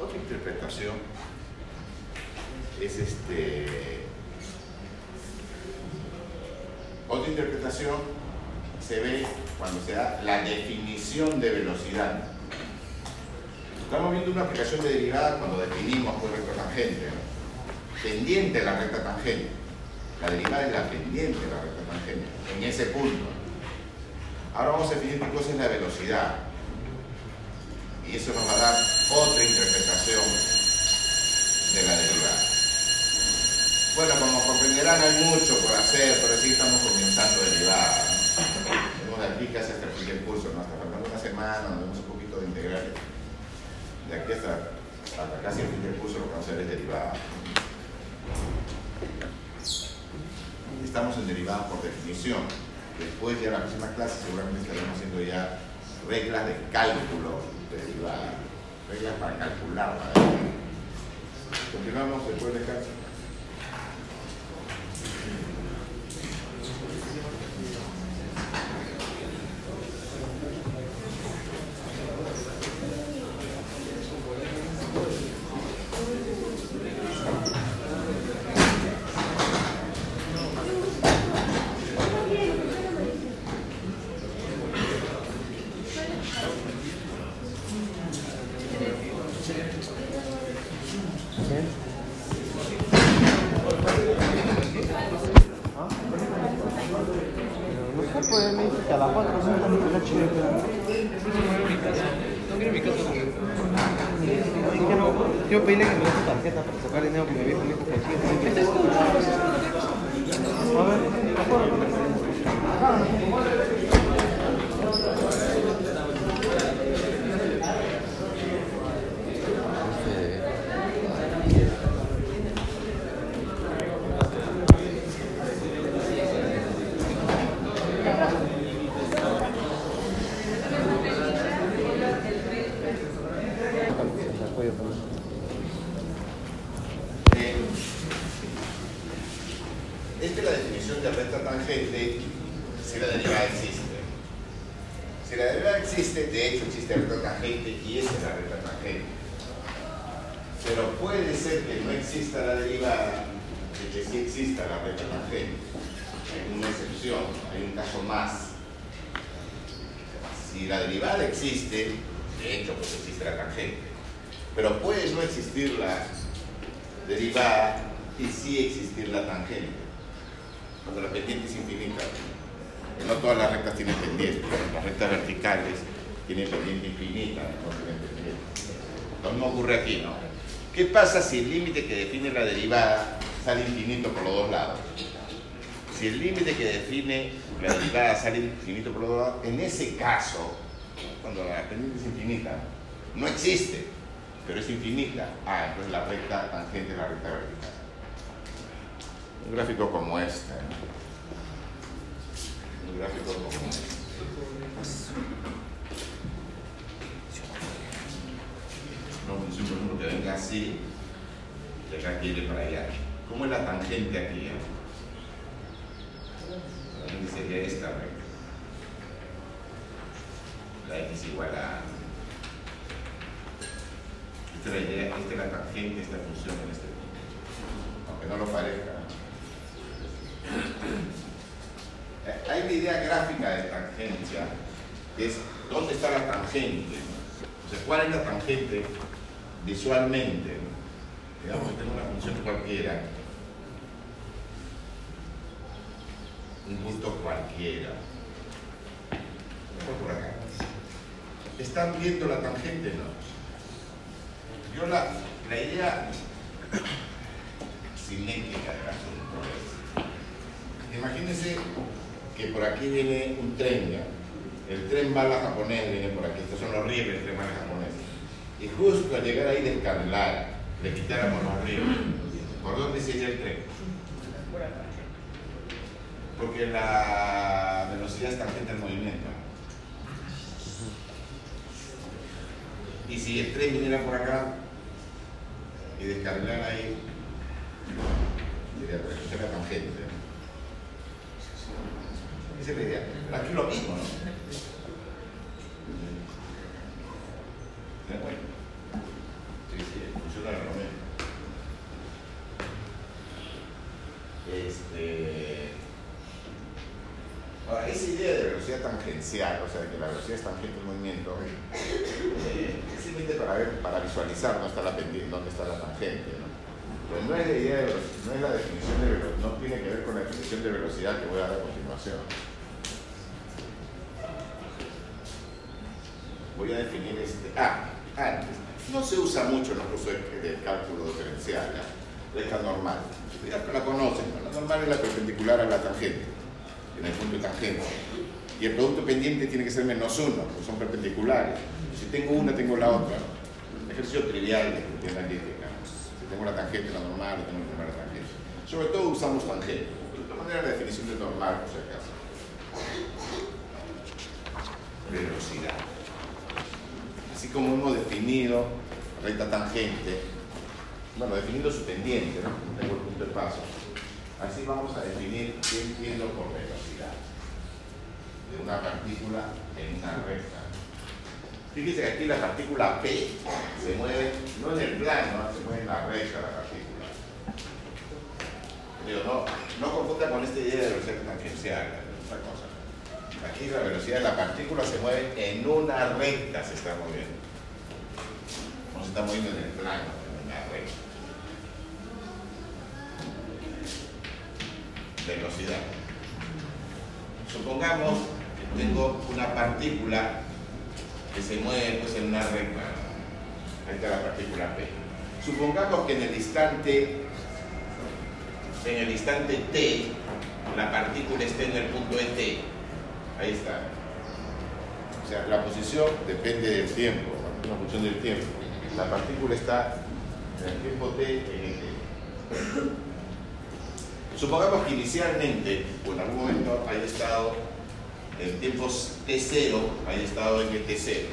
Otra interpretación es este. Otra interpretación se ve cuando se da la definición de velocidad. Estamos viendo una aplicación de derivada cuando definimos por recta tangente. Pendiente de la recta tangente. La derivada es la pendiente de la recta tangente, en ese punto. Ahora vamos a definir qué cosa es la velocidad. Y eso nos va a dar otra interpretación de la derivada. Bueno, como comprenderán, hay mucho por hacer, pero sí estamos comenzando derivada. ¿no? Tenemos aquí casi hasta el fin del curso, ¿no? hasta faltando una semana, nos vemos un poquito de integrales. De aquí hasta, casi el fin del curso lo que vamos a hacer es derivada. Estamos en derivada por definición. Después, ya en la próxima clase, seguramente estaremos haciendo ya reglas de cálculo de derivada. Reglas para calcular. Continuamos después de clase. Que define la derivada sale infinito por los dos lados. Si el límite que define la derivada sale infinito por los dos lados, en ese caso, cuando la pendiente es infinita, no existe, pero es infinita. Ah, entonces la recta tangente es la recta vertical. Un gráfico como este. Un gráfico como este. No por ejemplo, que venga así y acá quiere para allá. ¿Cómo es la tangente aquí? eh? Sería esta recta. La x igual a. Esta es la idea, esta es la tangente, esta función en este punto. Aunque no lo parezca. Eh, Hay una idea gráfica de tangencia, que es dónde está la tangente. O sea, cuál es la tangente visualmente. Digamos que tengo una función cualquiera, un punto cualquiera. Por acá. ¿Están viendo la tangente? No. Yo la, idea cinética del asunto es, imagínense que por aquí viene un tren, el tren bala japonés viene por aquí, estos son los rieles del tren bala japonés, y justo al llegar ahí descarrilara, le quitáramos los rieles, ¿por dónde se iría el tren? Porque la velocidad es tangente al movimiento. Y si el tren viniera por acá y descarrilara ahí, sería esa es la tangente. Esa es la idea. Pero aquí lo mismo, ¿no? ¿Se? Sí, sí, Este. Ahora, esa idea de velocidad tangencial, o sea, de que la velocidad es tangente al movimiento, eh, es simplemente para ver, para visualizar dónde está la tangente, ¿no? Pero no es la idea de velo- no es la definición de velocidad, no tiene que ver con la definición de velocidad que voy a dar a continuación. Voy a definir este. Ah, antes. No se usa mucho en los cursos de, cálculo diferencial, ¿ya? recta normal. Ya la conocen, ¿no? la normal es la perpendicular a la tangente, en el punto tangente. Y el producto pendiente tiene que ser menos uno, porque son perpendiculares. Si tengo una, tengo la otra. Ejercicio trivial de analítica. Si tengo la tangente, la normal, tengo que tomar la tangente. Sobre todo usamos tangente. De todas maneras, la definición de normal, por si acaso. Velocidad. Así como hemos definido recta tangente, bueno, definiendo su pendiente, ¿no? Tengo el punto de paso. Así vamos a definir qué entiendo por velocidad de una partícula en una recta. Fíjese que aquí la partícula P se mueve, no en el plano, se mueve en la recta la partícula. No, no confunda con esta idea de velocidad tangencial. Aquí la velocidad de la partícula se mueve en una recta, se está moviendo. No se está moviendo en el plano, en una recta. Velocidad. Supongamos que tengo una partícula que se mueve pues, en una recta. Ahí está la partícula P. Supongamos que en el instante, en el instante T, la partícula esté en el punto ET. Ahí está. O sea, la posición depende del tiempo, es una función del tiempo. La partícula está en el tiempo T en ET. Supongamos que inicialmente, o en algún momento, haya estado en tiempos T0, haya estado en T0.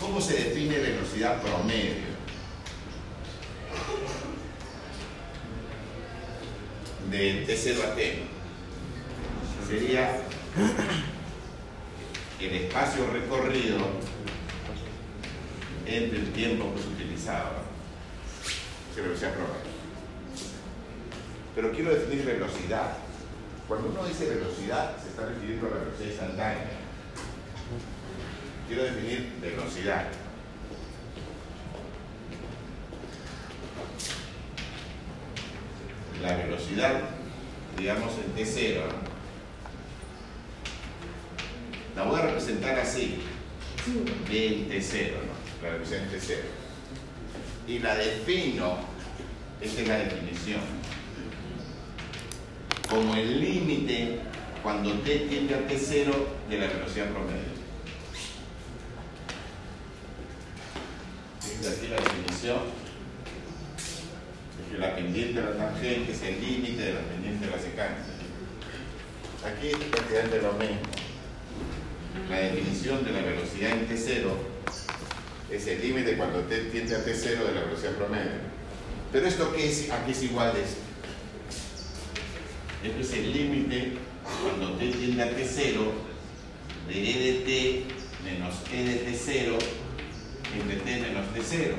¿Cómo se define velocidad promedio? De T0 a T. Sería el espacio recorrido entre el tiempo que se utilizaba. Es la velocidad promedio. Pero quiero definir velocidad. Cuando uno dice velocidad, se está refiriendo a la velocidad instantánea. Quiero definir velocidad. La velocidad, digamos, en T0. La voy a representar así. B en T0, ¿no? La en T0. Y la defino Esta es la definición. Como el límite cuando t tiende a t0 de la velocidad promedio. Esta aquí la definición. Es que la pendiente de la tangente es el límite de la pendiente de la secante. Aquí es prácticamente lo mismo. La definición de la velocidad en t0 es el límite cuando t tiende a t0 de la velocidad promedio. Pero esto qué es, a qué es igual de esto? Esto es el límite cuando t tiende a t0 de e de t menos e de t0 entre t menos t0.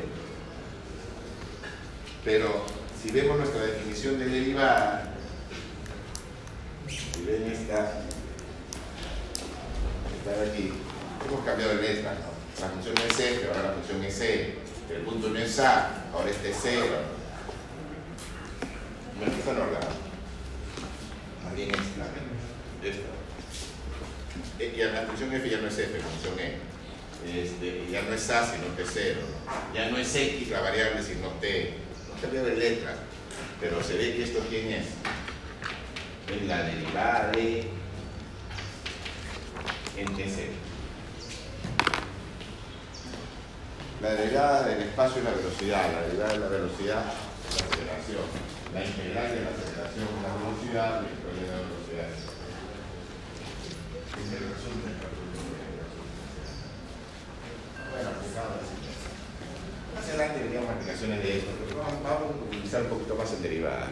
Pero si vemos nuestra definición de derivada, si ven esta, esta hemos cambiado de letra, ¿no? La función es f, ahora la función es e, el punto no es a, ahora este es 0. Bueno, esta no la más bien esta, esta. Eh, Ya la función f ya no es f, la función e. Este, ya no es a sino que es 0. Ya no es x la variable sino t. No cambiado de letra. Pero se ve que esto quién es. Es la derivada de en t0. La derivada del espacio es la velocidad, la derivada de la velocidad es la aceleración. La integral de la aceleración es la velocidad, la integral de la velocidad es el del de velocidad. Bueno, aplicado así. Más adelante veríamos aplicaciones de esto, pero vamos, a utilizar un poquito más en derivada.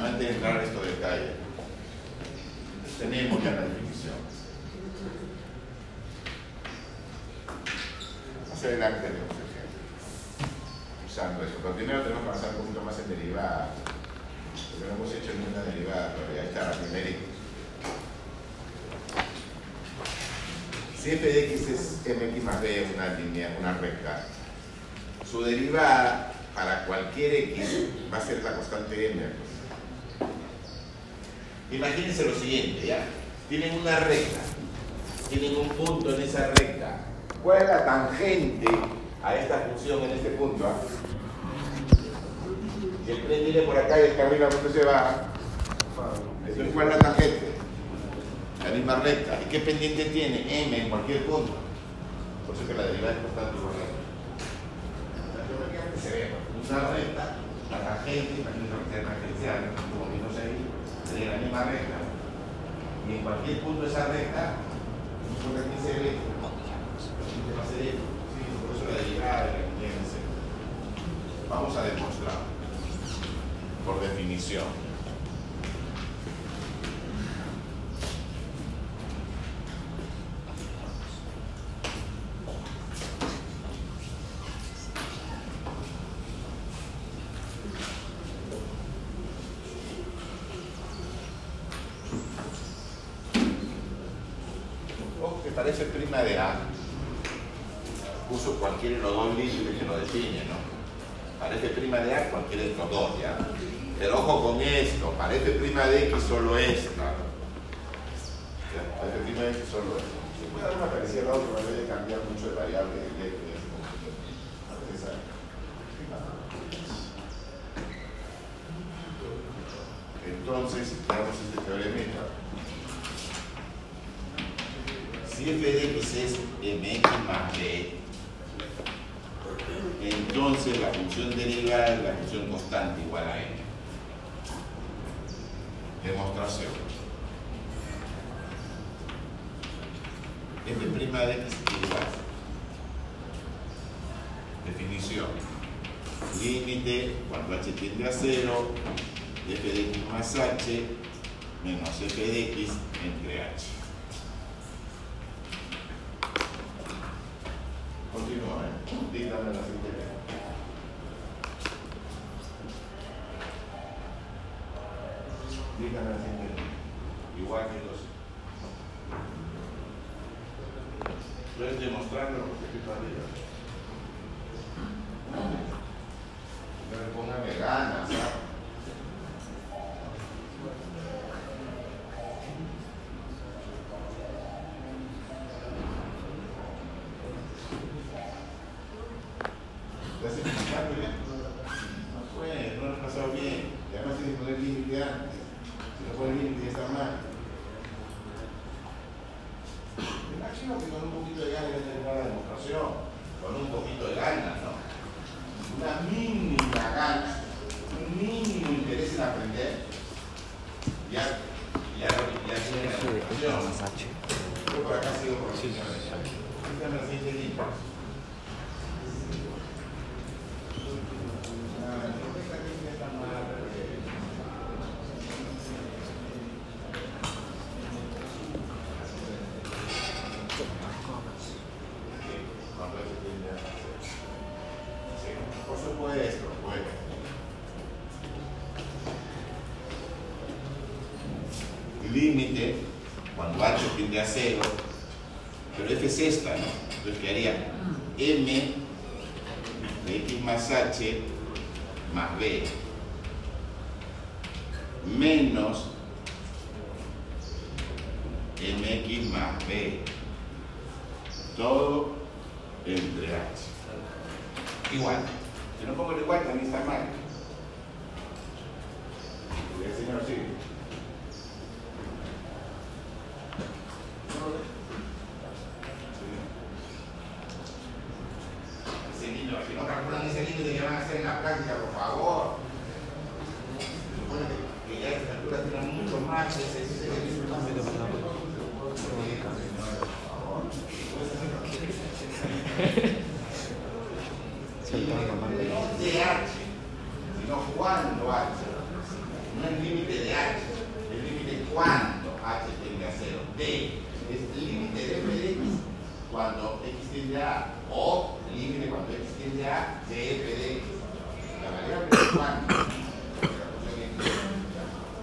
Antes de entrar a estos detalles, tenemos ya la definición. Más adelante tenemos ejemplos usando eso. Pero primero tenemos que avanzar un poquito más en derivada. Porque no hemos hecho ninguna derivada todavía. Está la primera. Si f de x es mx más b, una línea, una recta, su derivada para cualquier x va a ser la constante m. Imagínense lo siguiente, ¿ya? Tienen una recta, tienen un punto en esa recta. ¿Cuál es la tangente a esta función en este punto? ah? Si el tren viene por acá y el camino a se va, entonces ¿cuál es la tangente? La misma recta. ¿Y qué pendiente tiene? M en cualquier punto. Por eso que la derivada es constante a La geometría que se ve, una recta, la tangente, imagínense lo que sea tangencial, como vimos ahí, sería la misma recta. Y en cualquier punto de esa recta, por aquí se ve, ¿qué va a ser esto? Sí, por eso la derivada de la ser. Vamos a demostrar, por definición. Que parece prima de A. Cualquiera de los dos límites que lo define, ¿no? Parece prima de A cualquiera de estos dos, ¿ya? Pero ojo con esto, parece prima de X solo esta. ¿Ya? Parece prima de X solo esta. Se puede dar una parecida a la otra, no debe cambiar mucho de variable de. Esa. Entonces, veamos este teorema. Si f de x es mx más b, entonces la función derivada es la función constante igual a m. Demostración. f' de x igual. Definición. Límite cuando h tiende a 0 de f de x más h menos f de x entre h. Continúa, ¿eh? Dígame la siguiente. Dígame acero, pero F es esta, ¿no? Entonces haría mm. M X tiende a o límite cuando X tiende a F, D. La manera principal,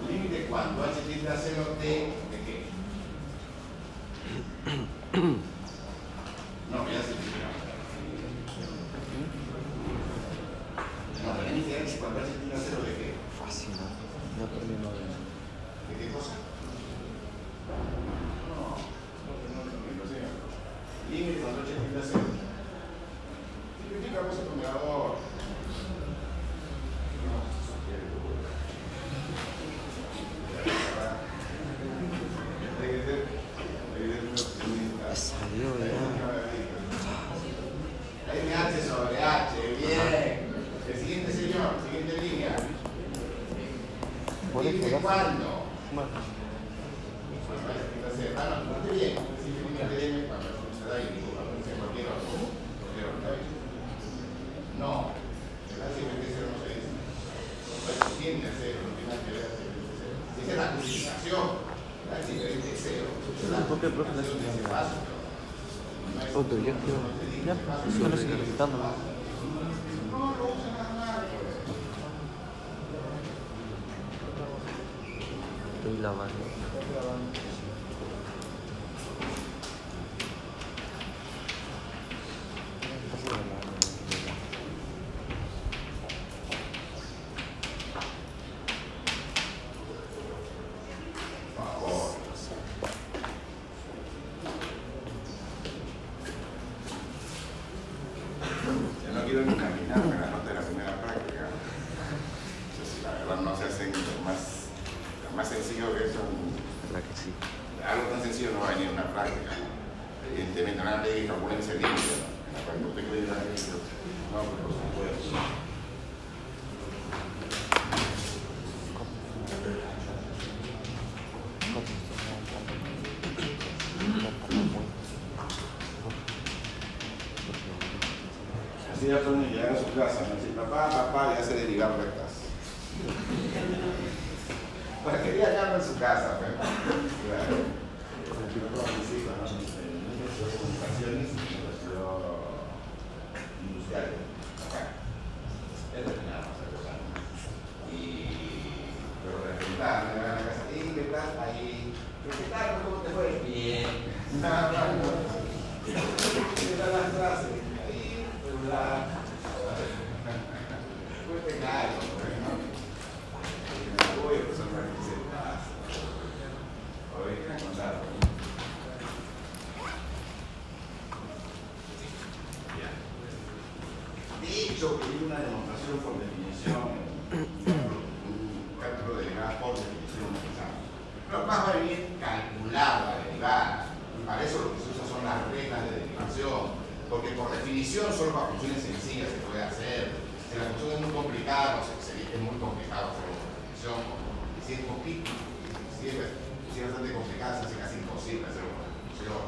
límite cuando H tiende a T, diretamente, era a obrigação dicho que una demostración por definición, un cálculo derivado por definición Pero más va a venir calculada, derivada. Y para eso lo que se usa son las reglas de derivación. Porque por definición solo para funciones sencillas se puede hacer. Si la función es muy complicada, no sé, es muy complicado hacer una definición. Y si es poquito, si es, bastante complicada, se hace casi imposible hacer una definición.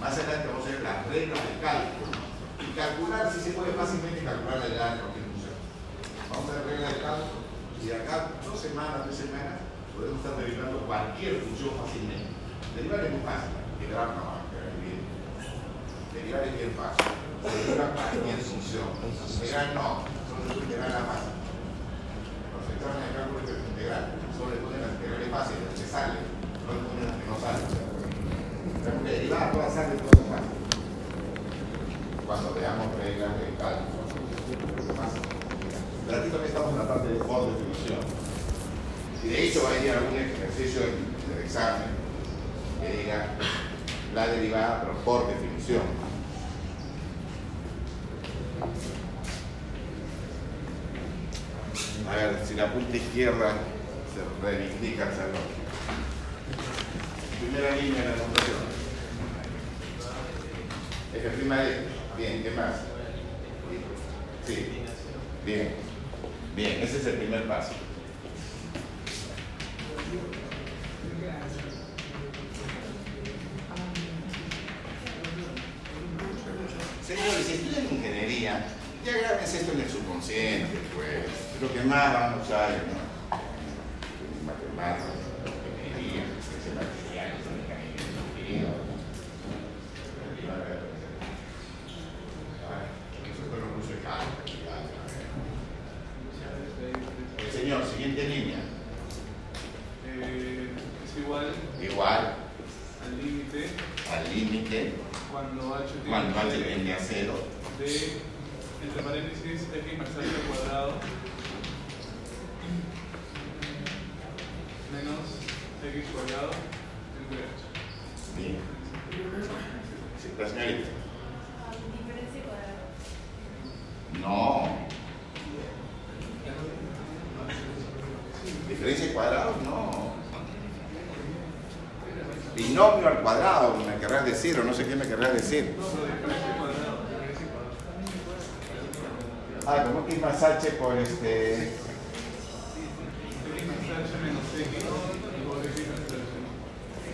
Más adelante vamos a las reglas de cálculo. Y calcular, si se puede fácilmente calcular la edad de cualquier función. Vamos a ver reglas del cálculo. Y de acá, dos semanas, tres semanas, podemos estar derivando cualquier función fácilmente. Derivar es muy fácil, derivar es bien. Derivar es bien fácil. Derivar cualquier función. Integral no, solo es integral la más. Los exámenes de cálculo integral solo le ponen las integrales fáciles, las que salen, no le ponen las que no salen. Derivar todas salen, todas fáciles. Cuando veamos reglas de cálculo. También estamos en la parte de por definición. Y de hecho ir algún ejercicio del examen que diga la derivada por definición. A ver, si la punta izquierda se reivindica el salón. Primera línea de la notación. F de. Bien, ¿qué más? Sí. Bien. Bien, ese es el primer paso. Señores, si estudian ingeniería, ya grábense esto en el subconsciente, pues. Es lo que más van a usar, ¿no? Matemáticas, ingeniería, ciencias materiales, ingeniería. Eso fue lo que uso de cálculo. El señor, siguiente línea. Eh, es igual Igual al límite al límite cuando h tiende cuando h de- tiende a cero de entre paréntesis x más h al cuadrado menos x cuadrado entre h. Bien. Sí, la señorita. Diferencia cuadrada. No. Diferencia de cuadrados, no. Binomio al cuadrado, me querrás decir, o no sé qué me querrás decir. No, pero diferencia cuadrado, diferencia cuadrado. Ah, como que más h por este. x más h menos x igual a x más h.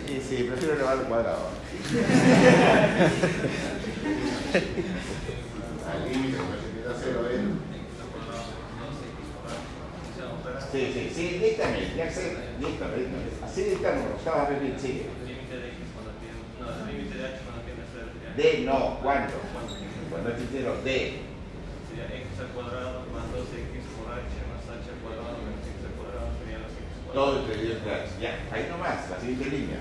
Sí, sí, prefiero elevar al cuadrado. Al límite, como se queda cero, ¿eh? Sí, sí, sí, díctame, ya sé, díctame, díctame. Así díctame, estaba el sería D, no, ¿cuánto? Cuando es D. sería x al cuadrado más 2x por h más h al cuadrado menos x al cuadrado sería los x cuadrado. Todo gracias. Ya, ahí nomás, la siguiente línea.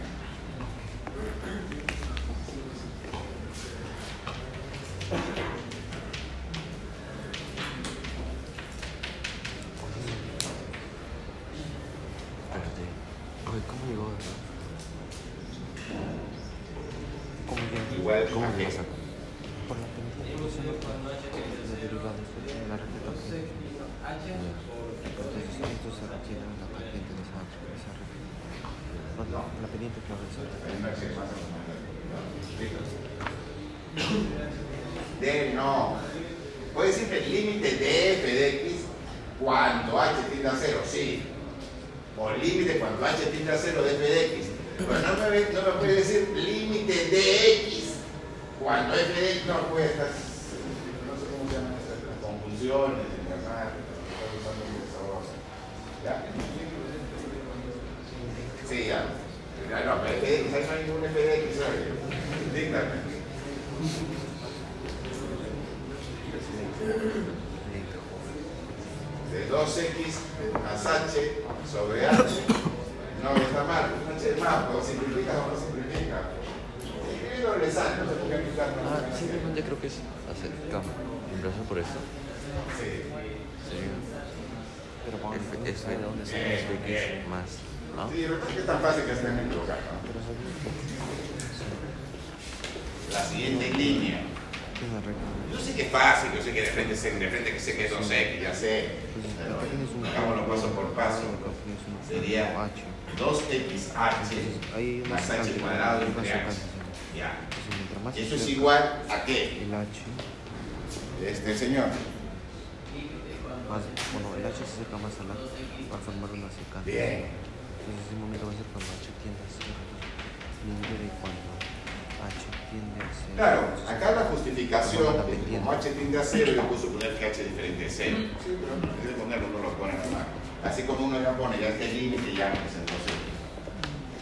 Ya pone, ya este límite, ya pues entonces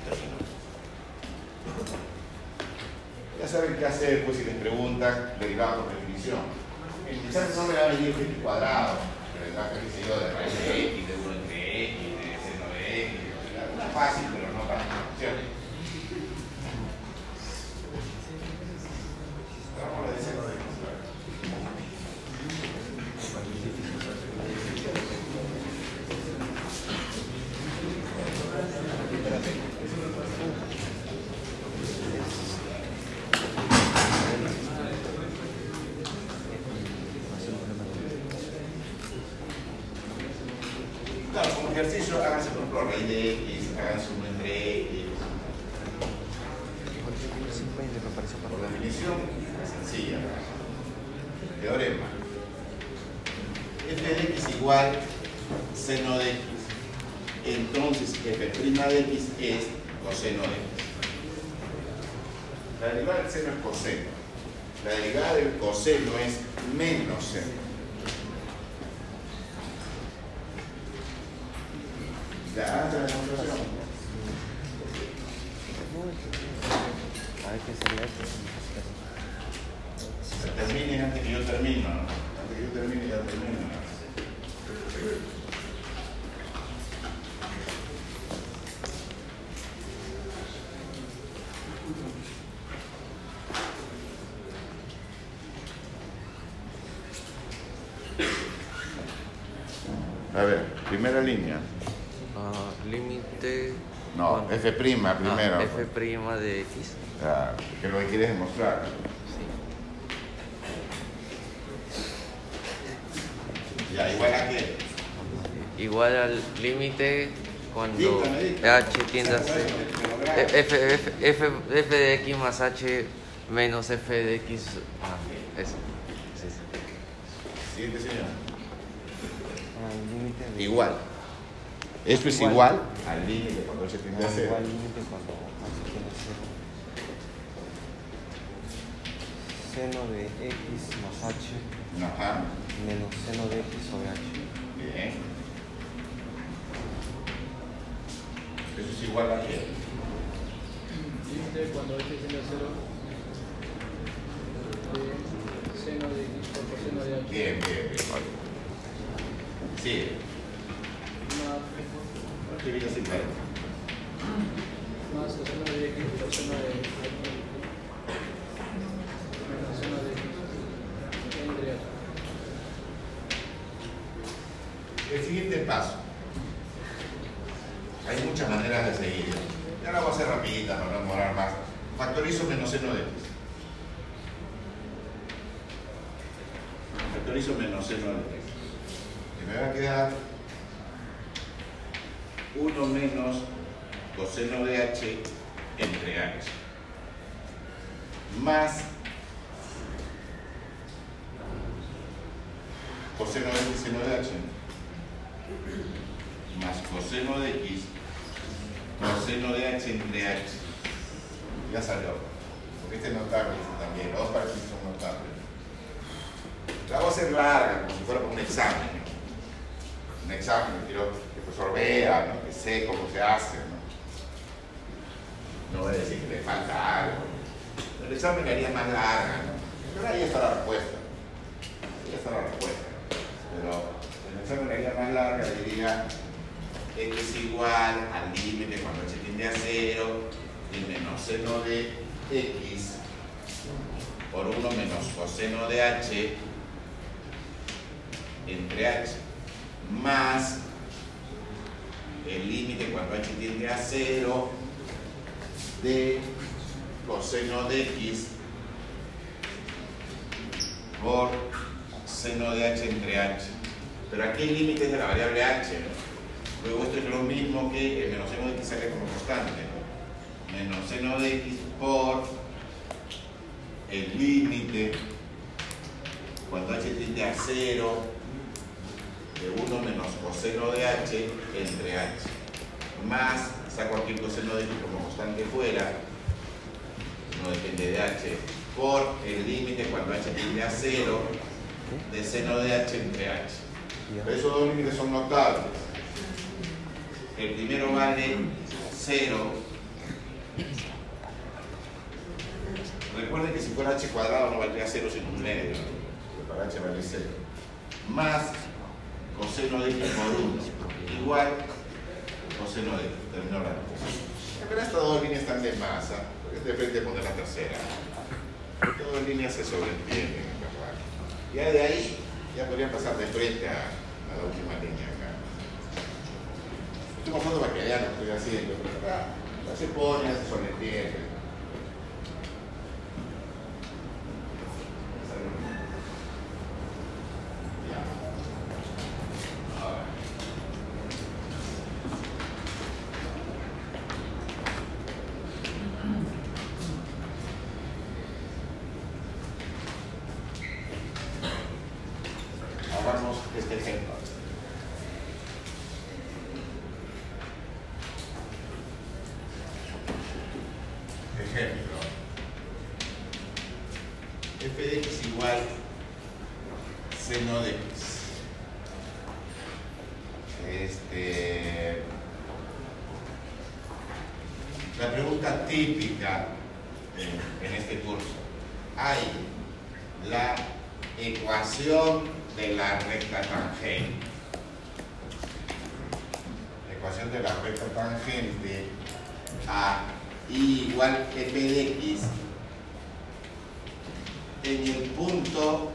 terminó. Ya saben qué hacer, pues si les preguntan, derivado por definición. Quizás no me va a venir cuadrado, pero qué sé yo, de raíz de x, de 1 entre x, de seno de x, una fácil, pero no para funciones. Vamos a decir lo de Hacer un problema de- Claro, como ejercicio, háganse por ejemplo raíz de x, háganse uno entre x. Simplemente me parece para Por la definición, sencilla. Teorema. f de x igual seno de x. Entonces, f' de x es coseno de x. La derivada del seno es coseno. La derivada del coseno es menos seno. ¿Ya hace la demostración? A ver qué sería esto. Se termine antes que yo termino, ¿no? Antes que yo termine, ya termino. A ver, primera línea. Ah, límite. No, cuando- F' primero. Ah, F prima de X. Claro, que lo que quieres demostrar. Sí. Ya, igual a qué. Igual al límite cuando. H tiende a ser. F, F, F, F de X más H menos F de X. Ah, eso. Sí, sí. Siguiente señor. Igual. Esto es igual, Igual. Al límite cuando se tiende Ah, a cero. igual límite cuando a cero. Seno de X más H Ajá. menos seno de X sobre H. Bien. Eso es igual a qué. Límite cuando h tiende a cero de seno de x por coseno de h. Bien, bien, bien. Sigue. Más, Escribir así, claro. más coseno de x por seno de h. Menos seno de x entre h. El siguiente paso. Hay muchas maneras de seguir. Ya la voy a hacer rapidita para no demorar más. Factorizo menos seno de x. Factorizo menos seno de x. Y me va a quedar 1 menos entre h. Más coseno de x seno de h más coseno de x coseno de h entre h. Ya salió. Porque este es notable, este también. Los dos parecidos son notables. La voy a hacer larga, como si fuera para un examen. Un examen quiero que el profesor vea, ¿no? que sé cómo se hace. No, voy a decir que le falta algo. El examen haría más larga, ¿no? Pero ahí está la respuesta. Ahí está la respuesta. Pero el examen haría más larga, le diría x igual al límite cuando h tiende a 0 y menos seno de x por 1 menos coseno de h entre h más el límite cuando h tiende a 0 de coseno de x por seno de h entre h. Pero aquí el límite es de la variable h. ¿no? Luego esto es lo mismo que el menos seno de x sale como constante. ¿no? Menos seno de x por el límite cuando h tiende a 0 de 1 menos coseno de h entre h. Más, saco aquí el coseno de x como constante fuera, no depende de h, por el límite cuando h tiende a 0 de seno de h entre h. Pero esos dos límites son notables. El primero vale 0. Recuerden que si fuera h cuadrado no valdría 0 sino un medio. Para h vale 0. Más coseno de x por 1. Igual coseno de x. Terminó la cosa. Pero estas dos líneas están de masa. Porque de frente poner la tercera. Todas las líneas se sobreentienden, en verdad. Ya de ahí ya podrían pasar de frente a, la última línea acá. Estoy mostrando para que lo que estoy haciendo, pero acá ya se pone, se sobreentiende. Ya. Ahora. Hagamos este ejemplo. Ejemplo. f de x igual seno de x. Este, la pregunta típica en, este curso. Hay la ecuación de la recta tangente. La ecuación de la recta tangente a i igual f de x en el punto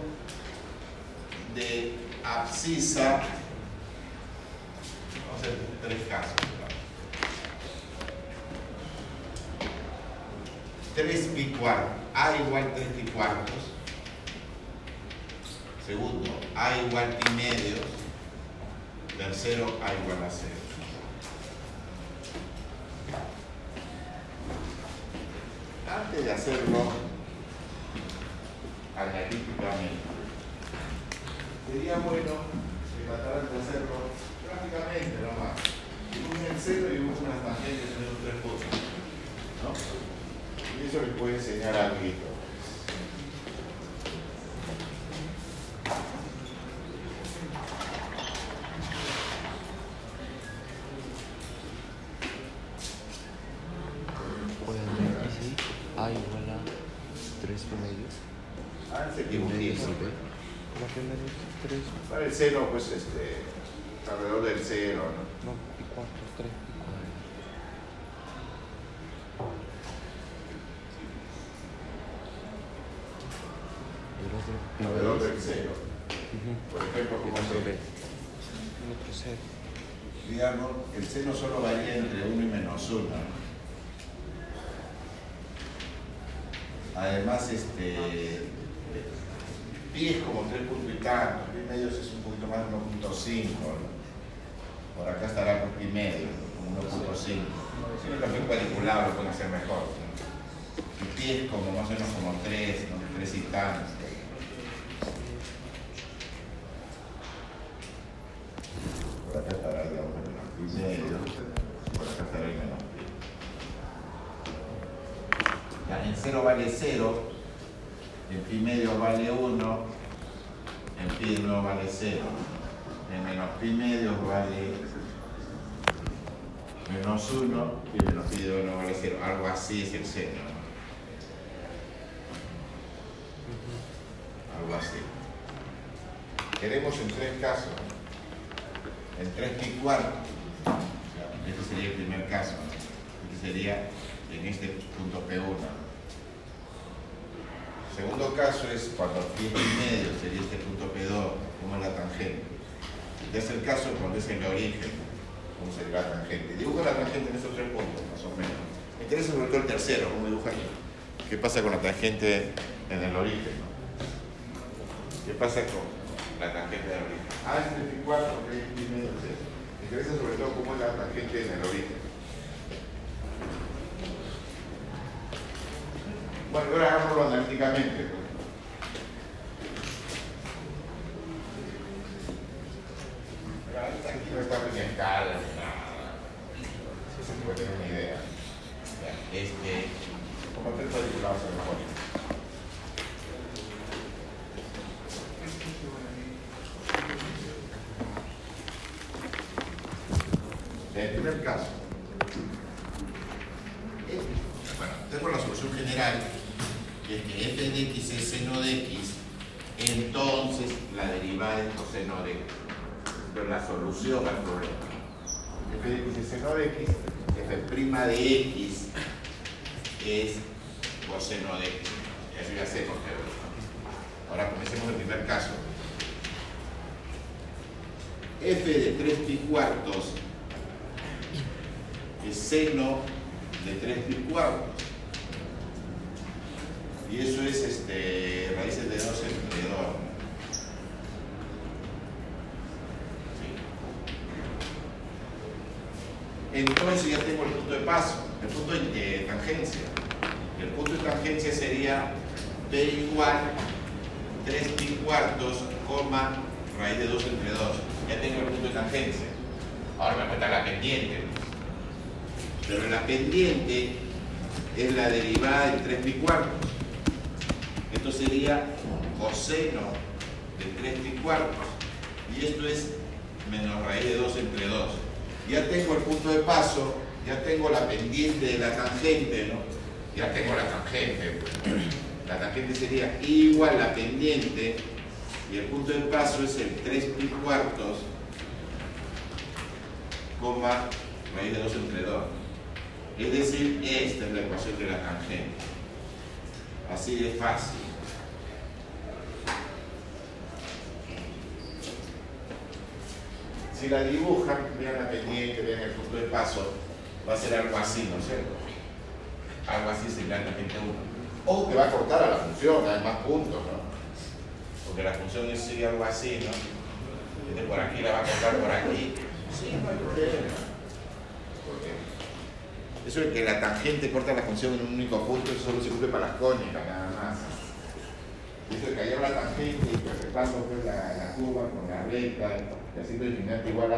de abscisa. Vamos a hacer tres casos. ¿no? 3 pi cuarto, a igual 3 pi cuartos. Segundo, A igual pi medios. Tercero, A igual a cero. Antes de hacerlo analíticamente, sería bueno que trataran de hacerlo gráficamente nomás. Dibujen el cero y dibujen unas tangentes en esos tres puntos. ¿no? Y eso les puede enseñar algo. Pueden ver que sí, A igual a 3 medios. Háganse Y medios dibujitos. y B. La primera es 3, Para el cero, pues este, alrededor del cero, ¿no? no, pi cuartos, 3 pi cuadrados. Y medios. del cero. Por ejemplo, como se digamos, el seno solo varía entre 1 y menos 1. Además, este, pi es como 3 puntos y tanto, pi medios es un poquito más de 1.5. ¿no? Por acá estará con pi medio, como 1.5. Si no café cuadriculado lo pueden hacer mejor. ¿no? Y pi es como más o menos como 3, ¿no? 3 y tanto. Por acá estará, digamos, el menos pi medio. Por acá estará el menos pi. Ya, en 0 vale 0. En pi medio vale 1. En pi de nuevo vale 0. En menos pi medio vale menos 1. Y menos pi de nuevo vale 0. Algo así es el seno. ¿no? Algo así. En tres casos. En 3 pi cuarto. Este sería el primer caso. Este sería en este punto P1. Segundo caso es cuando pi es pi medio, sería este punto P2, como es la tangente. El tercer caso es cuando es el origen, cómo sería la tangente. Dibujo la tangente en esos tres puntos, más o menos. Me interesa sobre todo el tercero, cómo dibujan. ¿Qué pasa con la tangente en el origen? ¿Qué pasa con la tangente del origen? Ah, es 34, que es pi medio, es eso. Me interesa sobre todo cómo es la tangente en el origen. Bueno, ahora hagámoslo analíticamente.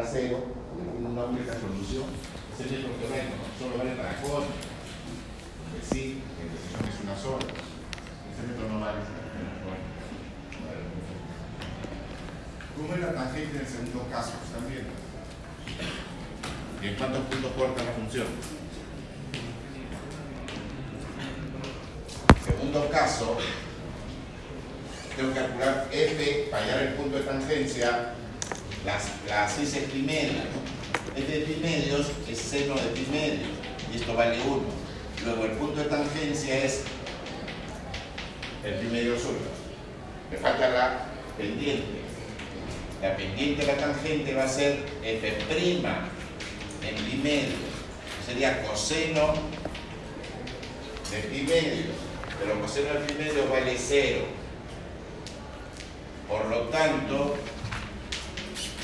Determinante igual a cero, con una única solución, es el ¿no? solo vale para cónicas. Porque sí, la decisión es una sola. Ese método no vale. ¿Cómo es la tangente en el segundo caso? ¿Están? ¿Y en cuántos puntos corta la función? Segundo caso, tengo que calcular f hallar el punto de tangencia, las, las 6 es pi medios. f de pi medios es seno de pi medios, y esto vale 1. Luego el punto de tangencia es el pi medio suyo. Me falta la pendiente. La pendiente de la tangente va a ser f' en pi medio. Sería coseno de pi medio. Pero coseno de pi medio vale 0. Por lo tanto,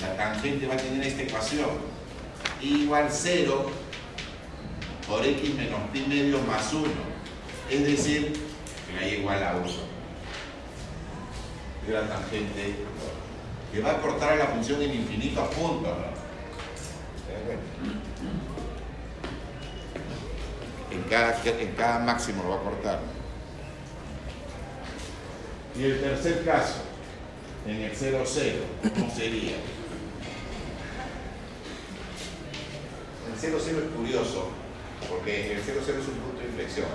la tangente va a tener esta ecuación. I igual 0 por x menos pi medio más 1. Es decir, que la y igual a 1. Y la tangente que va a cortar a la función en infinitos puntos. ¿no? En cada, en cada máximo lo va a cortar. Y el tercer caso, en el 0, 0, ¿cómo sería? El 0, 0 es curioso, porque el 0, 0 es un punto de inflexión.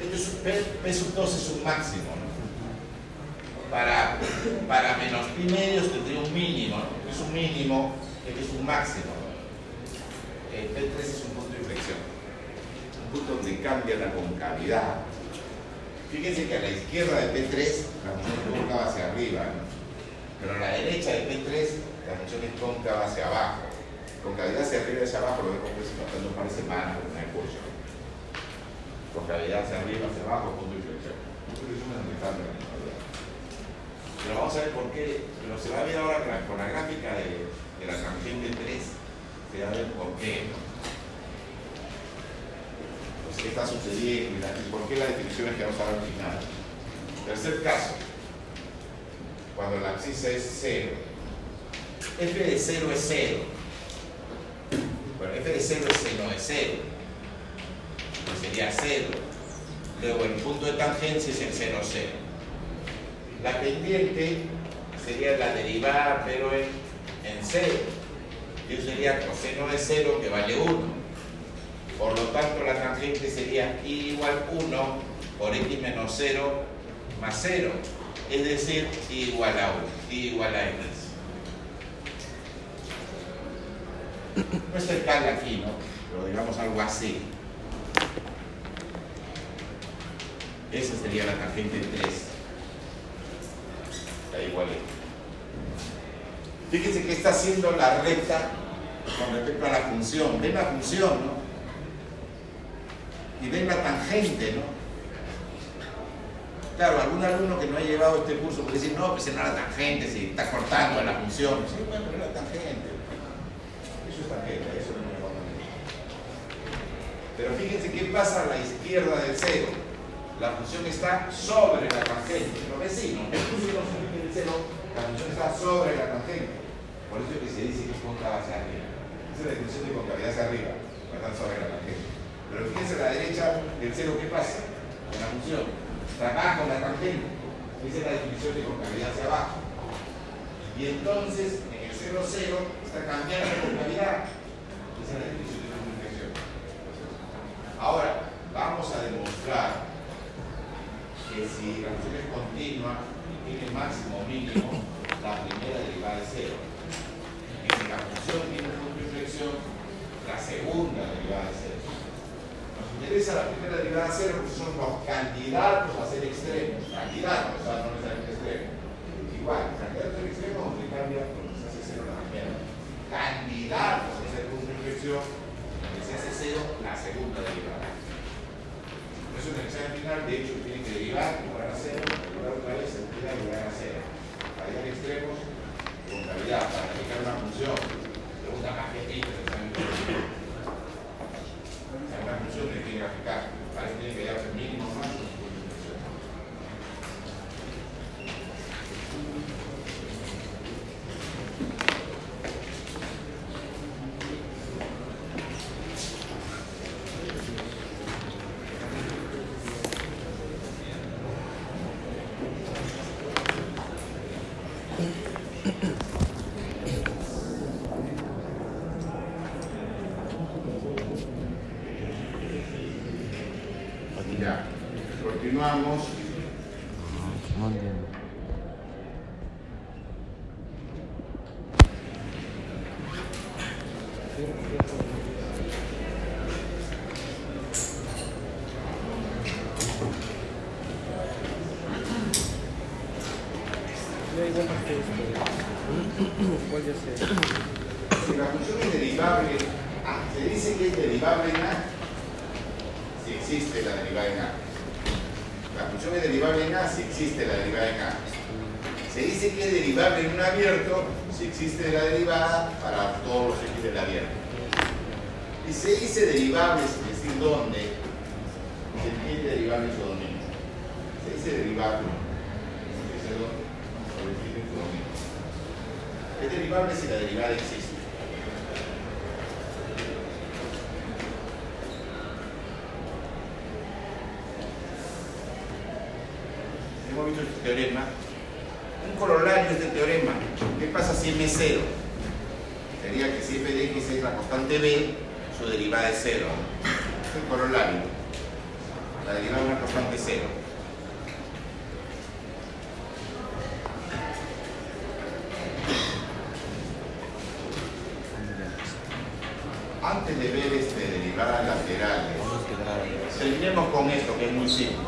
Este es P, sub 2 es un máximo, ¿no? Para, para menos pi medios tendría un mínimo, ¿no? Es un mínimo, este es un máximo. El P3 es un punto de inflexión. Un punto donde cambia la concavidad. Fíjense que a la izquierda de P3 la función es cóncava hacia arriba, ¿no? pero a la derecha de P3 la función es cóncava hacia abajo. Concavidad hacia arriba y hacia abajo lo vemos pues, no parece mal en el curso. Concavidad hacia arriba, hacia abajo, punto de de la concavidad. Pero vamos a ver por qué. Pero se va a ver ahora con la, gráfica de, de la tangente 3, se va a ver por qué. Pues, qué está sucediendo y, y por qué las definiciones que vamos a ver al final. Tercer caso, cuando la abscisa es 0. f de 0 es 0. Bueno, f de 0 es seno de 0. Pues sería 0. Luego el punto de tangencia es el 0, 0. La pendiente sería la derivada, pero en, en 0. Y eso sería coseno de 0 que vale 1. Por lo tanto, la tangente sería i igual 1 por x menos 0 más 0. Es decir, i igual a 1, i igual a x. No es cercana aquí, ¿no? Pero digamos algo así. Esa sería la tangente 3. Está igual Fíjense que está haciendo la recta con respecto a la función. Ven la función, ¿no? Y ven la tangente, ¿no? Claro, algún alumno que no ha llevado este curso puede decir, no, pues no la tangente, si está cortando la función. Sí, bueno, pero es la tangente. Eso es tangente, eso no me va a Pero fíjense qué pasa a la izquierda del cero. La función está sobre la tangente. Los vecinos, del cero, la función está sobre la tangente. Por eso es que se dice que es cóncava hacia arriba. Esa es la definición de concavidad hacia arriba, no están sobre la tangente. Pero fíjense a la derecha del cero, ¿qué pasa? Con la función. Está abajo la tangente. Esa es la definición de concavidad hacia abajo. Y entonces, en el 0, 0, está cambiando la concavidad. Esa es la definición. Ahora, vamos a demostrar que si la función es continua y tiene máximo o mínimo, la primera derivada es cero. Y si la función tiene un punto de inflexión, la segunda derivada es cero. Nos interesa la primera derivada cero porque son los candidatos a ser extremos. Candidatos, o sea, no necesariamente extremos. Igual, candidatos a ser extremos donde cambia cuando se hace cero la primera. Candidatos a ser punto de inflexión, donde se hace cero la segunda derivada. En el examen final, de hecho, tiene que derivar, igual a cero, igual otra vez, segunda igual a cero. Para a extremos, contabilidad, para aplicar una función. Pregunta más que el examen. Una función que tiene que aplicar. Para eso tiene que darse mínimo más para todos los X del abierto. Y se dice derivables, es decir, ¿dónde? Se dice derivables o dominio. Se dice derivable. Se dice dónde. Sobre el dominio. Es derivable si la derivada existe. hemos visto este teorema. Un corolario de este teorema. ¿Qué pasa si M es 0? que si f de x es la constante b, su derivada es 0. Es el corolario. La derivada de una constante es 0. Antes de ver este, derivadas laterales, terminemos con esto que es muy simple.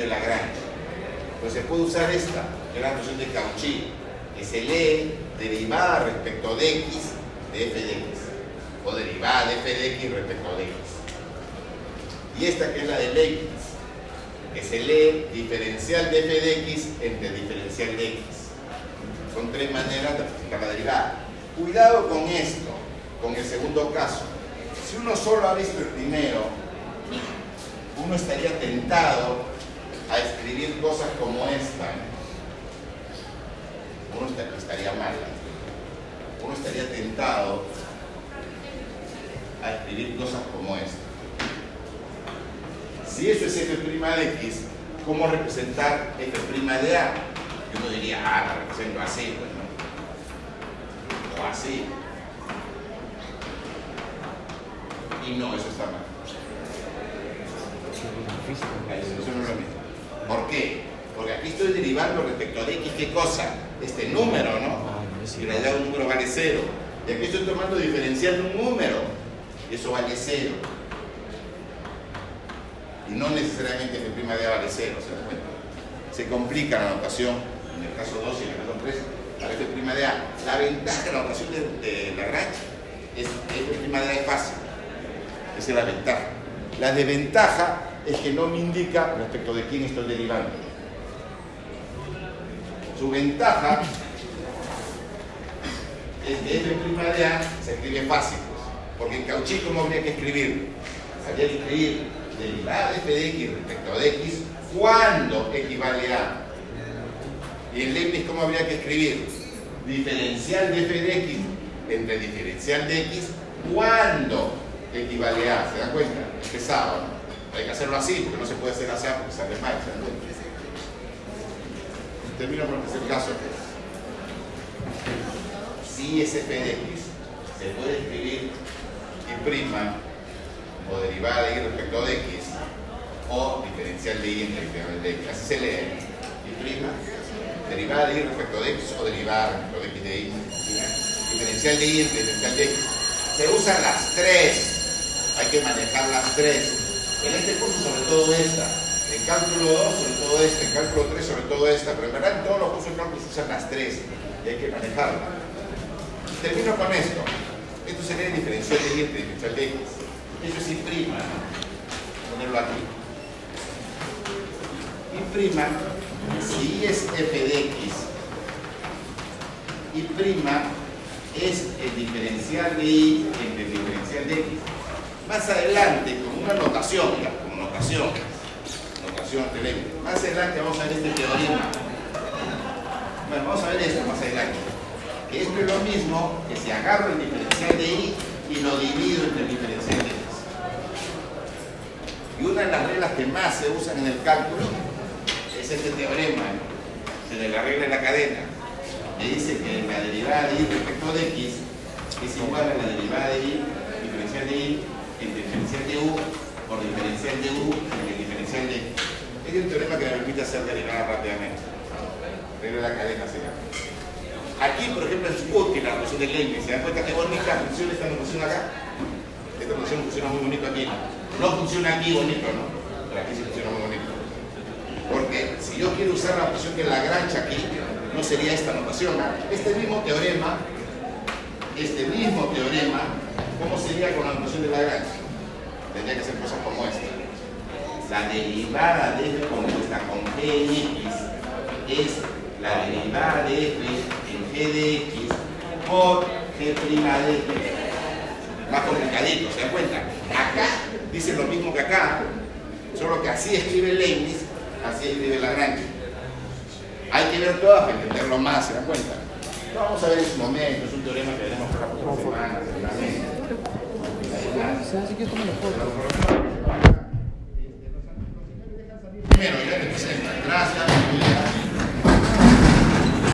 De Lagrange. Pues se puede usar esta, que es la notación de Cauchy que se lee derivada respecto de x de f de x o derivada de f de x respecto de x. y esta que es la de Leibniz, que se lee diferencial de f de x entre diferencial de x. Son tres maneras de representar la derivada. Cuidado con esto, con el segundo caso. Si uno solo ha visto el primero, uno estaría tentado a escribir cosas como esta. Uno estaría mal. Uno estaría tentado a escribir cosas como esta. Si eso es f' de x, ¿cómo representar f' de a? Y uno diría, ah, la represento así, pues, ¿no? O así. Y no, eso está mal. Eso no es lo mismo. ¿Por qué? Porque aquí estoy derivando respecto de x, ¿qué cosa? Este número, ¿no? Y en realidad un número vale cero. Y aquí estoy tomando diferencial de un número. Y eso vale cero. Y no necesariamente f' de a vale cero, ¿se dan cuenta? Se complica la notación, en el caso 2 y en el caso 3, para f' de a. La ventaja de la notación de, de Lagrange es que f' de a es fácil. Esa es la ventaja. La desventaja es que no me indica respecto de quién estoy derivando. Su ventaja es que f' de a se escribe fácil, porque en Cauchy, ¿cómo habría que escribir? Habría que escribir derivada de f de x respecto de x cuando equivale a. Y en Leibniz, ¿cómo habría que escribir? Diferencial de f de x entre diferencial de x cuando equivale a. ¿Se dan cuenta? Es pesado. Hay que hacerlo así, porque no se puede hacer así porque sale mal. Termino por el caso. Si es f de x, se puede escribir y o derivada de y respecto de x o diferencial de y entre diferencial de x. Así se lee. Y derivada de y respecto de x o derivada respecto de x de y. Diferencial de y entre diferencial de x. Se usan las tres. Hay que manejar las tres. En este curso sobre todo esta. En cálculo 2 sobre todo esta. En cálculo 3 sobre todo esta. Pero en verdad en todos los cursos de cálculo se usan las tres. Y hay que manejarla. Termino con esto. Esto sería diferencial de y entre diferencial de x. Eso es imprima. Ponerlo aquí. Imprima, si es f de x, y prima es el diferencial de y entre el diferencial de x. Más adelante, como una notación, como notación, notación tenemos. Más adelante vamos a ver este teorema. Bueno, vamos a ver esto más adelante. Que esto es lo mismo que si agarro el diferencial de y y lo divido entre el diferencial de x. Y una de las reglas que más se usan en el cálculo es este teorema de la regla de la cadena, que dice que la derivada de y respecto de x es igual a la derivada de y, diferencial de entre diferencial de u por diferencial de u entre diferencial de. Este es un teorema que me permite hacer derivada rápidamente. Regla de la cadena se llama. Aquí, por ejemplo, es útil la notación de Leibniz. ¿Se dan cuenta qué bonita funciona esta notación acá? Esta notación funciona muy bonito aquí. No funciona aquí bonito, ¿no? Pero aquí sí funciona muy bonito. Porque si yo quiero usar la notación de Lagrange aquí, no sería esta notación. Este mismo teorema, este mismo teorema, ¿cómo sería con la notación de Lagrange? Tendría que ser cosas como esta. La derivada de f compuesta con g en x es la derivada de f en g de x por g' de x. Más complicadito, ¿se dan cuenta? Acá dice lo mismo que acá, solo que así escribe Leibniz, así escribe Lagrange. Hay que ver todo para entenderlo más, ¿se dan cuenta? Lo vamos a ver en su momento, es un teorema que veremos por la próxima seguramente. Se hace que yo la foto. Gracias.